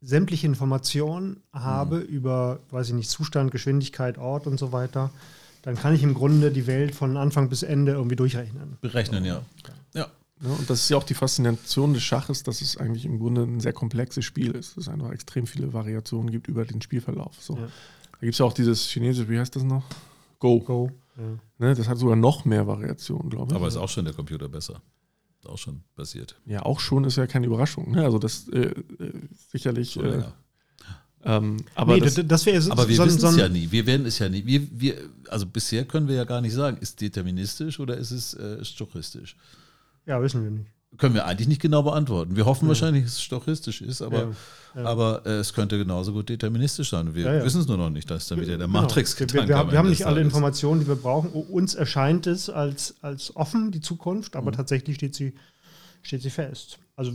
sämtliche Informationen habe mhm. über, weiß ich nicht, Zustand, Geschwindigkeit, Ort und so weiter, dann kann ich im Grunde die Welt von Anfang bis Ende irgendwie durchrechnen. Berechnen, ja. ja. ja. Und das ist ja auch die Faszination des Schaches, dass es eigentlich im Grunde ein sehr komplexes Spiel ist. Dass es einfach extrem viele Variationen gibt über den Spielverlauf. So. Ja. Da gibt es ja auch dieses chinesische, wie heißt das noch? Go. Go. Ja. Ne, das hat sogar noch mehr Variationen, glaube ich. Aber ist auch schon der Computer besser auch schon passiert. Ja, auch schon ist ja keine Überraschung. Ne? Also das äh, äh sicherlich. Äh, ähm, aber nee, das, das wäre so, aber wir so, wissen es ja nie. Wir werden es ja nie. Wir, wir, also bisher können wir ja gar nicht sagen, ist deterministisch oder ist es äh, stochastisch? Ja, wissen wir nicht. Können wir eigentlich nicht genau beantworten. Wir hoffen ja. wahrscheinlich, dass es stochastisch ist, aber, ja. Ja. aber äh, es könnte genauso gut deterministisch sein. Wir wissen es nur noch nicht. Da ist dann wieder der genau. Matrix-Gedanke. Wir, wir, wir haben nicht alle Informationen, die wir brauchen. Uns erscheint es als, als offen, die Zukunft, aber mhm. tatsächlich steht sie, steht sie fest. Also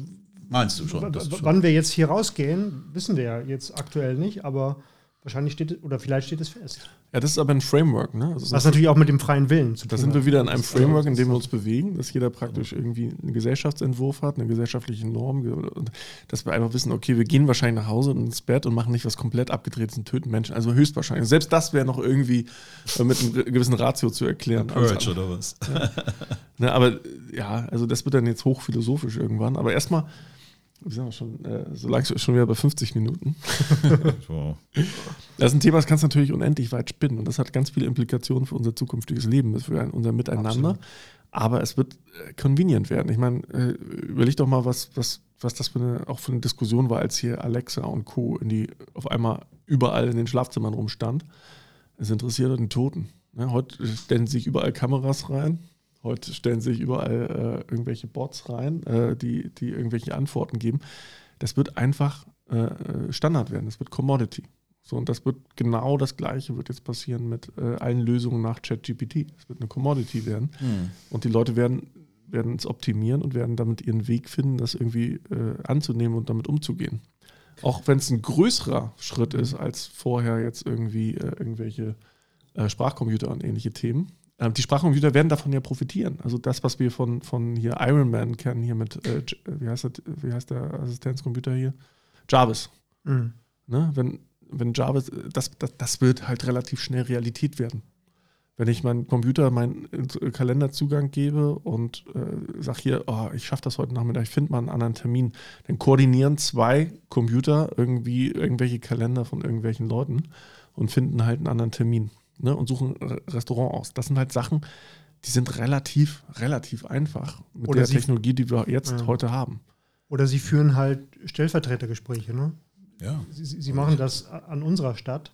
Meinst du schon? Wann wir jetzt hier rausgehen, wissen wir ja jetzt aktuell nicht, aber wahrscheinlich steht es, oder vielleicht steht es fest. Ja, das ist aber ein Framework, ne? Also Was natürlich auch mit dem freien Willen zu tun da sind hat. wir wieder in einem Framework, in dem wir uns bewegen, dass jeder praktisch irgendwie einen Gesellschaftsentwurf hat, eine gesellschaftliche Norm und dass wir einfach wissen, okay, wir gehen wahrscheinlich nach Hause und ins Bett und machen nicht was komplett abgedrehtes und töten Menschen. Also höchstwahrscheinlich. Selbst das wäre noch irgendwie äh, mit einem gewissen Ratio zu erklären. Purge oder was? Ne, aber ja, also das wird dann jetzt hochphilosophisch irgendwann. Aber erstmal, wir sind auch schon, äh, so langsam schon wieder bei 50 Minuten. Das ist ein Thema, das kannst du natürlich unendlich weit spinnen und das hat ganz viele Implikationen für unser zukünftiges Leben, für ein- unser Miteinander. Absolut. Aber es wird äh, convenient werden. Ich meine, äh, überleg doch mal, was, was, was das für eine, auch für eine Diskussion war, als hier Alexa und Co. in die auf einmal überall in den Schlafzimmern rumstand. Es interessiert den Toten. Ne? Heute stellen sich überall Kameras rein. Heute stellen sich überall äh, irgendwelche Bots rein, äh, die, die irgendwelche Antworten geben. Das wird einfach äh, Standard werden. Das wird Commodity. So, und das wird genau das Gleiche wird jetzt passieren mit äh, allen Lösungen nach ChatGPT. Es wird eine Commodity werden. Hm. Und die Leute werden, werden es optimieren und werden damit ihren Weg finden, das irgendwie äh, anzunehmen und damit umzugehen. Auch wenn es ein größerer Schritt ist als vorher jetzt irgendwie äh, irgendwelche äh, Sprachcomputer und ähnliche Themen. Ähm, die Sprachcomputer werden davon ja profitieren. Also das, was wir von, von hier Iron Man kennen, hier mit, äh, wie, heißt das, wie heißt der Assistenzcomputer hier? Jarvis. Mhm. Ne? Wenn, wenn Jarvis, das, das, das wird halt relativ schnell Realität werden. Wenn ich meinem Computer meinen äh, Kalenderzugang gebe und äh, sage hier, oh, ich schaffe das heute Nachmittag, ich finde mal einen anderen Termin, dann koordinieren zwei Computer irgendwie irgendwelche Kalender von irgendwelchen Leuten und finden halt einen anderen Termin ne? und suchen ein Restaurant aus. Das sind halt Sachen, die sind relativ, relativ einfach mit Oder der sie- Technologie, die wir jetzt Ja. heute haben. Oder sie führen halt Stellvertretergespräche, ne? Ja. Sie, sie sie machen das a- an unserer Stadt.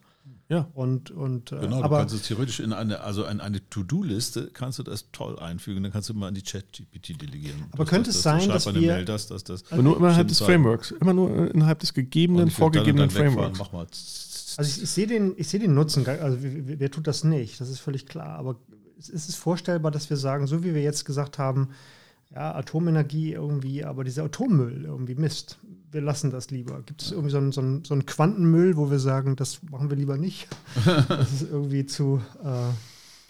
Ja. Und, und äh, Genau, du aber kannst es theoretisch in eine, also in eine To-Do-Liste kannst du das toll einfügen, dann kannst du mal an die Chat-GPT delegieren. Aber könnte es sein, dass eine wir- Mail, das, das, das. Aber nur innerhalb Bestimmte des. Frameworks. Immer nur innerhalb des gegebenen, dann vorgegebenen dann wegfahren, Frameworks. Mach mal. Also ich, ich sehe den, ich sehe den Nutzen, also wer, wer- tut das nicht? Das ist völlig klar. Aber ist es vorstellbar, dass wir sagen, so wie wir jetzt gesagt haben, ja, Atomenergie irgendwie, aber dieser Atommüll irgendwie Mist. Wir lassen das lieber. Gibt es irgendwie so einen, so, einen, so einen Quantenmüll, wo wir sagen, das machen wir lieber nicht? Das ist irgendwie zu, äh,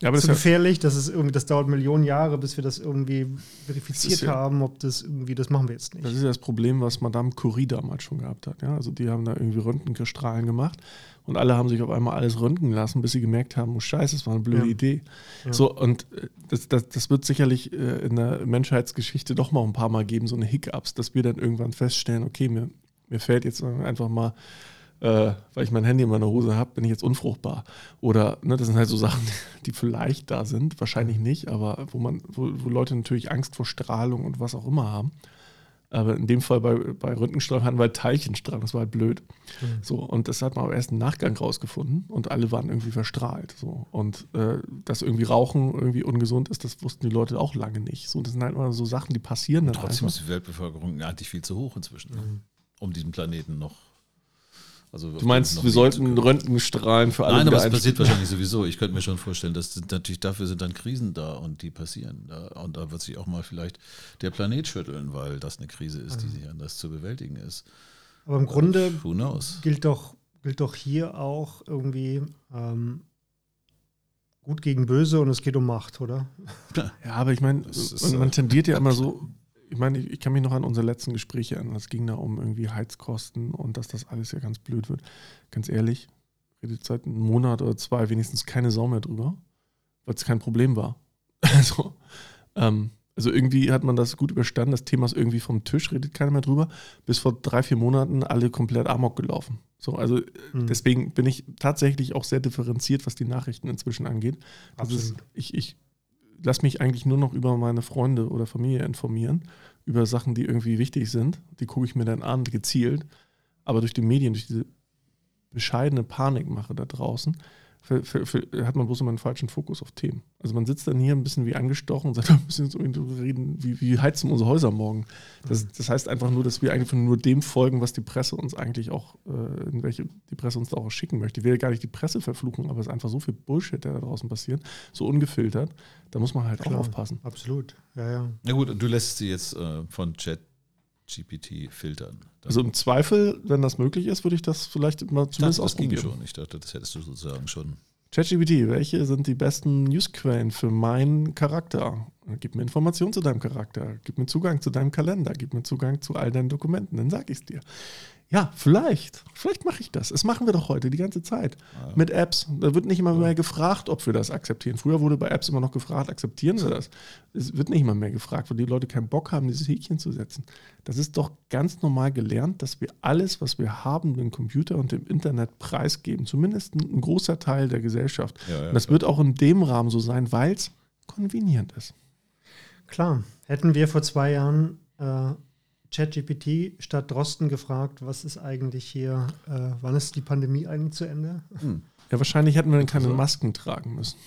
Ja, aber das zu ist ja, gefährlich. Das ist irgendwie, das dauert Millionen Jahre, bis wir das irgendwie verifiziert Das ja- haben, ob das irgendwie, das machen wir jetzt nicht. das ist ja das Problem, was Madame Curie damals schon gehabt hat. Ja? Also die haben da irgendwie Röntgenstrahlen gemacht und alle haben sich auf einmal alles röntgen lassen, bis sie gemerkt haben, oh scheiße, das war eine blöde Ja. Idee. So, und äh, das, das, das wird sicherlich äh, in der Menschheitsgeschichte doch mal ein paar Mal geben, so eine Hiccups, dass wir dann irgendwann feststellen, okay, mir, mir fällt jetzt einfach mal äh, weil ich mein Handy in meiner Hose habe, bin ich jetzt unfruchtbar. Oder ne, das sind halt so Sachen, die vielleicht da sind, wahrscheinlich nicht, aber wo man, wo, wo Leute natürlich Angst vor Strahlung und was auch immer haben. Aber in dem Fall bei, bei Röntgenstrahlen hatten wir halt Teilchenstrahlen, das war halt blöd. So, und das hat man aber erst im Nachgang rausgefunden und alle waren irgendwie verstrahlt. So. Und äh, dass irgendwie Rauchen irgendwie ungesund ist, das wussten die Leute auch lange nicht. So, das sind halt immer so Sachen, die passieren dann Trotzdem einfach. ist die Weltbevölkerung eigentlich viel zu hoch inzwischen, ne? um diesen Planeten noch. Also Du meinst, wir sollten. Röntgenstrahlen für alle Nein, aber es passiert wahrscheinlich sowieso. Ich könnte mir schon vorstellen, dass sind natürlich dafür sind dann Krisen da und die passieren. Da, und da wird sich auch mal vielleicht der Planet schütteln, weil das eine Krise ist, die Mhm. sich anders zu bewältigen ist. Aber im Grunde Who knows? gilt doch, gilt doch hier auch irgendwie ähm, gut gegen böse und es geht um Macht, oder? Ja, aber ich meine, Das man äh, tendiert ja immer so, ich meine, ich, ich kann mich noch an unsere letzten Gespräche erinnern. Es ging da um irgendwie Heizkosten und dass das alles ja ganz blöd wird. Ganz ehrlich, redet seit einem Monat oder zwei wenigstens keine Sau mehr drüber, weil es kein Problem war. Also, ähm, also irgendwie hat man das gut überstanden. Das Thema ist irgendwie vom Tisch, redet keiner mehr drüber. Bis vor drei, vier Monaten alle komplett amok gelaufen. So, also äh, Hm. deswegen bin ich tatsächlich auch sehr differenziert, was die Nachrichten inzwischen angeht. Das ist, ich ich lasse mich eigentlich nur noch über meine Freunde oder Familie informieren, über Sachen, die irgendwie wichtig sind. Die gucke ich mir dann an, gezielt. Aber durch die Medien, durch diese bescheidene Panikmache da draußen, für, für, für, hat man bloß immer einen falschen Fokus auf Themen. Also man sitzt dann hier ein bisschen wie angestochen und sagt, wir müssen jetzt irgendwie reden, wie, wie heizen unsere Häuser morgen. Das, das heißt einfach nur, dass wir eigentlich nur dem folgen, was die Presse uns eigentlich auch, äh, in welche die Presse uns da auch schicken möchte. Ich will gar nicht die Presse verfluchen, aber es ist einfach so viel Bullshit, der da draußen passiert, so ungefiltert. Da muss man halt Klar. auch aufpassen. Absolut. Ja, ja. Na gut, du lässt sie jetzt äh, von Chat GPT filtern. Also im Zweifel, wenn das möglich ist, würde ich das vielleicht mal ich dachte, zumindest das ausprobieren. schon. Ich dachte, das hättest du sozusagen schon. ChatGPT, welche sind die besten Newsquellen für meinen Charakter? Gib mir Informationen zu deinem Charakter, gib mir Zugang zu deinem Kalender, gib mir Zugang zu all deinen Dokumenten, dann sag ich es dir. Ja, vielleicht. Vielleicht mache ich das. Das machen wir doch heute die ganze Zeit. Ah, Mit Apps. Da wird nicht immer mehr gefragt, ob wir das akzeptieren. Früher wurde bei Apps immer noch gefragt, akzeptieren wir das? Es wird nicht immer mehr gefragt, weil die Leute keinen Bock haben, dieses Häkchen zu setzen. Das ist doch ganz normal gelernt, dass wir alles, was wir haben, dem Computer und dem Internet preisgeben. Zumindest ein, ein großer Teil der Gesellschaft. Ja, ja, und das klar. wird auch in dem Rahmen so sein, weil es convenient ist. Klar, hätten wir vor zwei Jahren äh, ChatGPT statt Drosten gefragt, was ist eigentlich hier, äh, wann ist die Pandemie eigentlich zu Ende? Ja, wahrscheinlich hätten wir dann keine Interessant. Masken tragen müssen.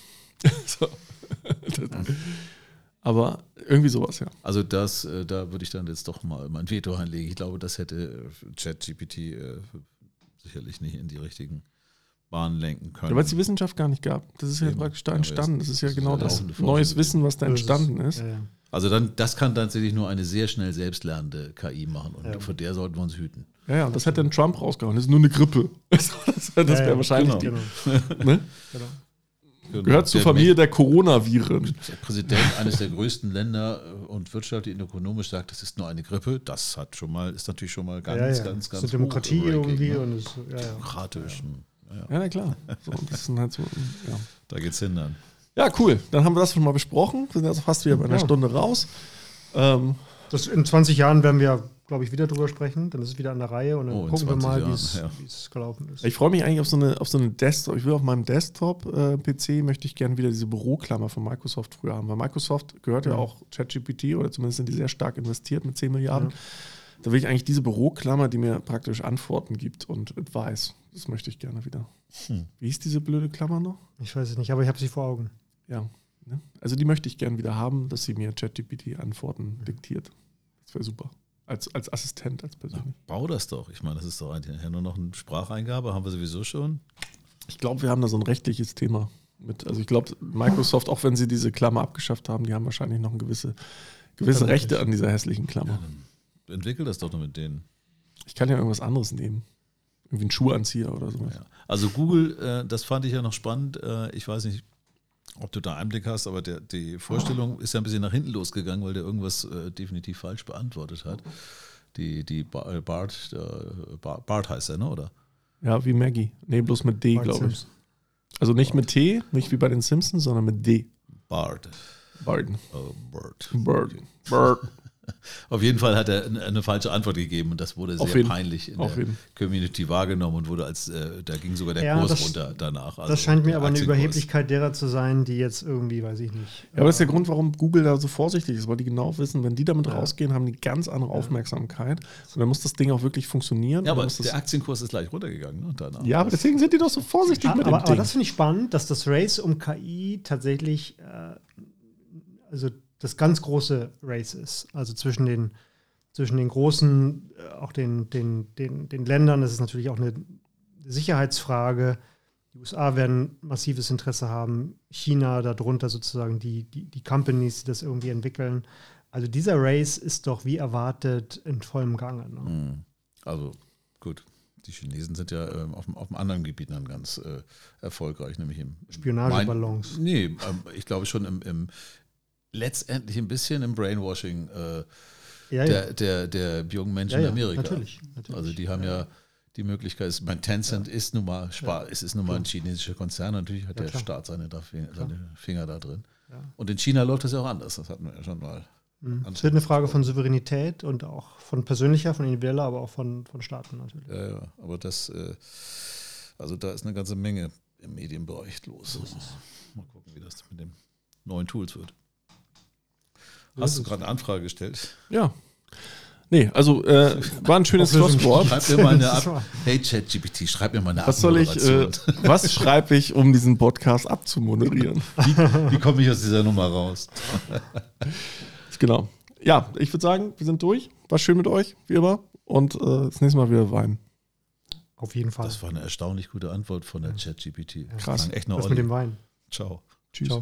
so. aber irgendwie sowas, ja. Also das, äh, da würde ich dann jetzt doch mal mein Veto einlegen. Ich glaube, das hätte äh, ChatGPT äh, sicherlich nicht in die richtigen Bahnen lenken können. Ja, weil es die Wissenschaft gar nicht gab. Das ist ja Eben. praktisch da entstanden. das- ist ja ist genau das neues Wissen, was da ist- entstanden ist. Ja, ja. Also dann, das kann tatsächlich nur eine sehr schnell selbstlernende KI machen und Ja. vor der sollten wir uns hüten. Ja, ja, und das hat dann Trump rausgehauen. Das ist nur eine Grippe. Das, wäre ja, wahrscheinlich genau. die, ne? Genau. Gehört zur Familie der Coronaviren. Der Präsident eines der größten Länder äh, und wirtschaftlich und ökonomisch sagt, das ist nur eine Grippe. Das hat schon mal, ist natürlich schon mal ganz, ja, ja. ganz, ganz ist eine Demokratie irgendwie ne? und es, ja, ja. demokratisch. Ja, ja. Ja, na klar. So, das sind halt so, ja. Da geht's hin dann. ja, cool. Dann haben wir das schon mal besprochen. Wir sind also fast wieder bei einer Ja. Stunde raus. Ähm, Das, in 20 Jahren werden wir, glaube ich, wieder drüber sprechen. Dann ist es wieder an der Reihe und dann Oh, gucken wir 20 mal, wie es ja. gelaufen ist. Ich freue mich eigentlich auf so eine, auf so eine Desktop. Ich will auf meinem Desktop-PC möchte ich gerne wieder diese Büroklammer von Microsoft früher haben. Weil Microsoft gehört ja Ja. auch ChatGPT oder zumindest sind die sehr stark investiert mit 10 Milliarden. Ja. Da will ich eigentlich diese Büroklammer, die mir praktisch Antworten gibt und Advice. Das möchte ich gerne wieder. Hm. Wie hieß diese blöde Klammer noch? Ich weiß es nicht, aber ich habe sie vor Augen. Ja. Ne? Also die möchte ich gerne wieder haben, dass sie mir ChatGPT-Antworten diktiert. Das wäre super. Als, als Assistent, als persönlich. Bau das doch. Ich meine, das ist doch eigentlich nur noch eine Spracheingabe, haben wir sowieso schon. Ich glaube, wir haben da so ein rechtliches Thema mit. Also ich glaube, Microsoft, auch wenn sie diese Klammer abgeschafft haben, die haben wahrscheinlich noch ein gewisse, gewisse. Rechte an dieser hässlichen Klammer. Dann entwickel das doch noch mit denen. Ich kann ja irgendwas anderes nehmen. Irgendwie einen Schuhanzieher oder sowas. Ja. Also Google, äh, das fand ich ja noch spannend. Äh, ich weiß nicht, ob du da Einblick hast, aber der, die Vorstellung ist ja ein bisschen nach hinten losgegangen, weil der irgendwas äh, definitiv falsch beantwortet hat. Die, die Ba- Bart, äh, Ba- Bart heißt er, ne? Oder? Ja, wie Maggie. Nee, bloß mit D, Bart glaube ich. Also nicht mit T, nicht wie bei den Simpsons, sondern mit D. Bart. Barden. Oh, Bart. Bird. Bird. Auf jeden Fall hat er eine, falsche Antwort gegeben und das wurde sehr jeden- peinlich in auf der jeden. Community wahrgenommen und wurde als, äh, da ging sogar der Ja, Kurs das- runter danach. Also Das scheint mir aber eine. Überheblichkeit derer zu sein, die jetzt irgendwie, weiß ich nicht. Ja, aber das ist der Grund, warum Google da so vorsichtig ist, weil die genau wissen, wenn die damit Ja. rausgehen, haben die ganz andere Aufmerksamkeit. Und dann muss das Ding auch wirklich funktionieren. Ja, aber dann muss das, der Aktienkurs ist gleich runtergegangen ne, danach. ja, aber deswegen sind die doch so vorsichtig Ah, mit aber, dem aber Ding. das finde ich spannend, dass das Race um KI tatsächlich äh, also das ganz große Race ist. Also zwischen den, zwischen den großen, äh, auch den, den, den, den Ländern. Das ist natürlich auch eine Sicherheitsfrage. Die USA werden massives Interesse haben, China darunter sozusagen die, die, die Companies, die das irgendwie entwickeln. Also dieser Race ist doch wie erwartet in vollem Gange. Ne? Hm. Also gut, die Chinesen sind ja ähm, auf, dem- auf einem anderen Gebiet dann ganz äh, erfolgreich, nämlich im Spionageballons. Mein, nee, ähm, ich glaube schon im, im letztendlich ein bisschen im Brainwashing äh, Ja, ja. der, der, der jungen Menschen ja, in Amerika. Natürlich, natürlich. Also die haben ja die Möglichkeit, ist, mein Tencent ist nun mal, Spar, es ist nun mal ein chinesischer Konzern, natürlich hat der klar. Staat seine, seine Finger da drin. Und in China läuft das ja auch anders, das hatten wir ja schon mal. Mhm. Es wird eine Frage von Souveränität und auch von persönlicher, von individueller, aber auch von, von Staaten natürlich. Ja, ja, aber das, äh, also da ist eine ganze Menge im Medienbereich los. Mal gucken, wie das mit den neuen Tools wird. Hast du gerade eine Anfrage gestellt? Ja. Nee, also äh, war ein schönes. Schlusswort. Schreib mir mal eine Das ist Ab wahr. Hey ChatGPT, schreib mir mal eine Was soll ich, äh, was schreibe ich, um diesen Podcast abzumoderieren? Wie komme ich aus dieser Nummer raus? genau. Ja, ich würde sagen, wir sind durch. War schön mit euch, wie immer. Und äh, das nächste Mal wieder Wein. Auf jeden Fall. Das war eine erstaunlich gute Antwort von der ChatGPT. Krass. Echt noch Das mit dem Wein. Ciao. Tschüss. Ciao.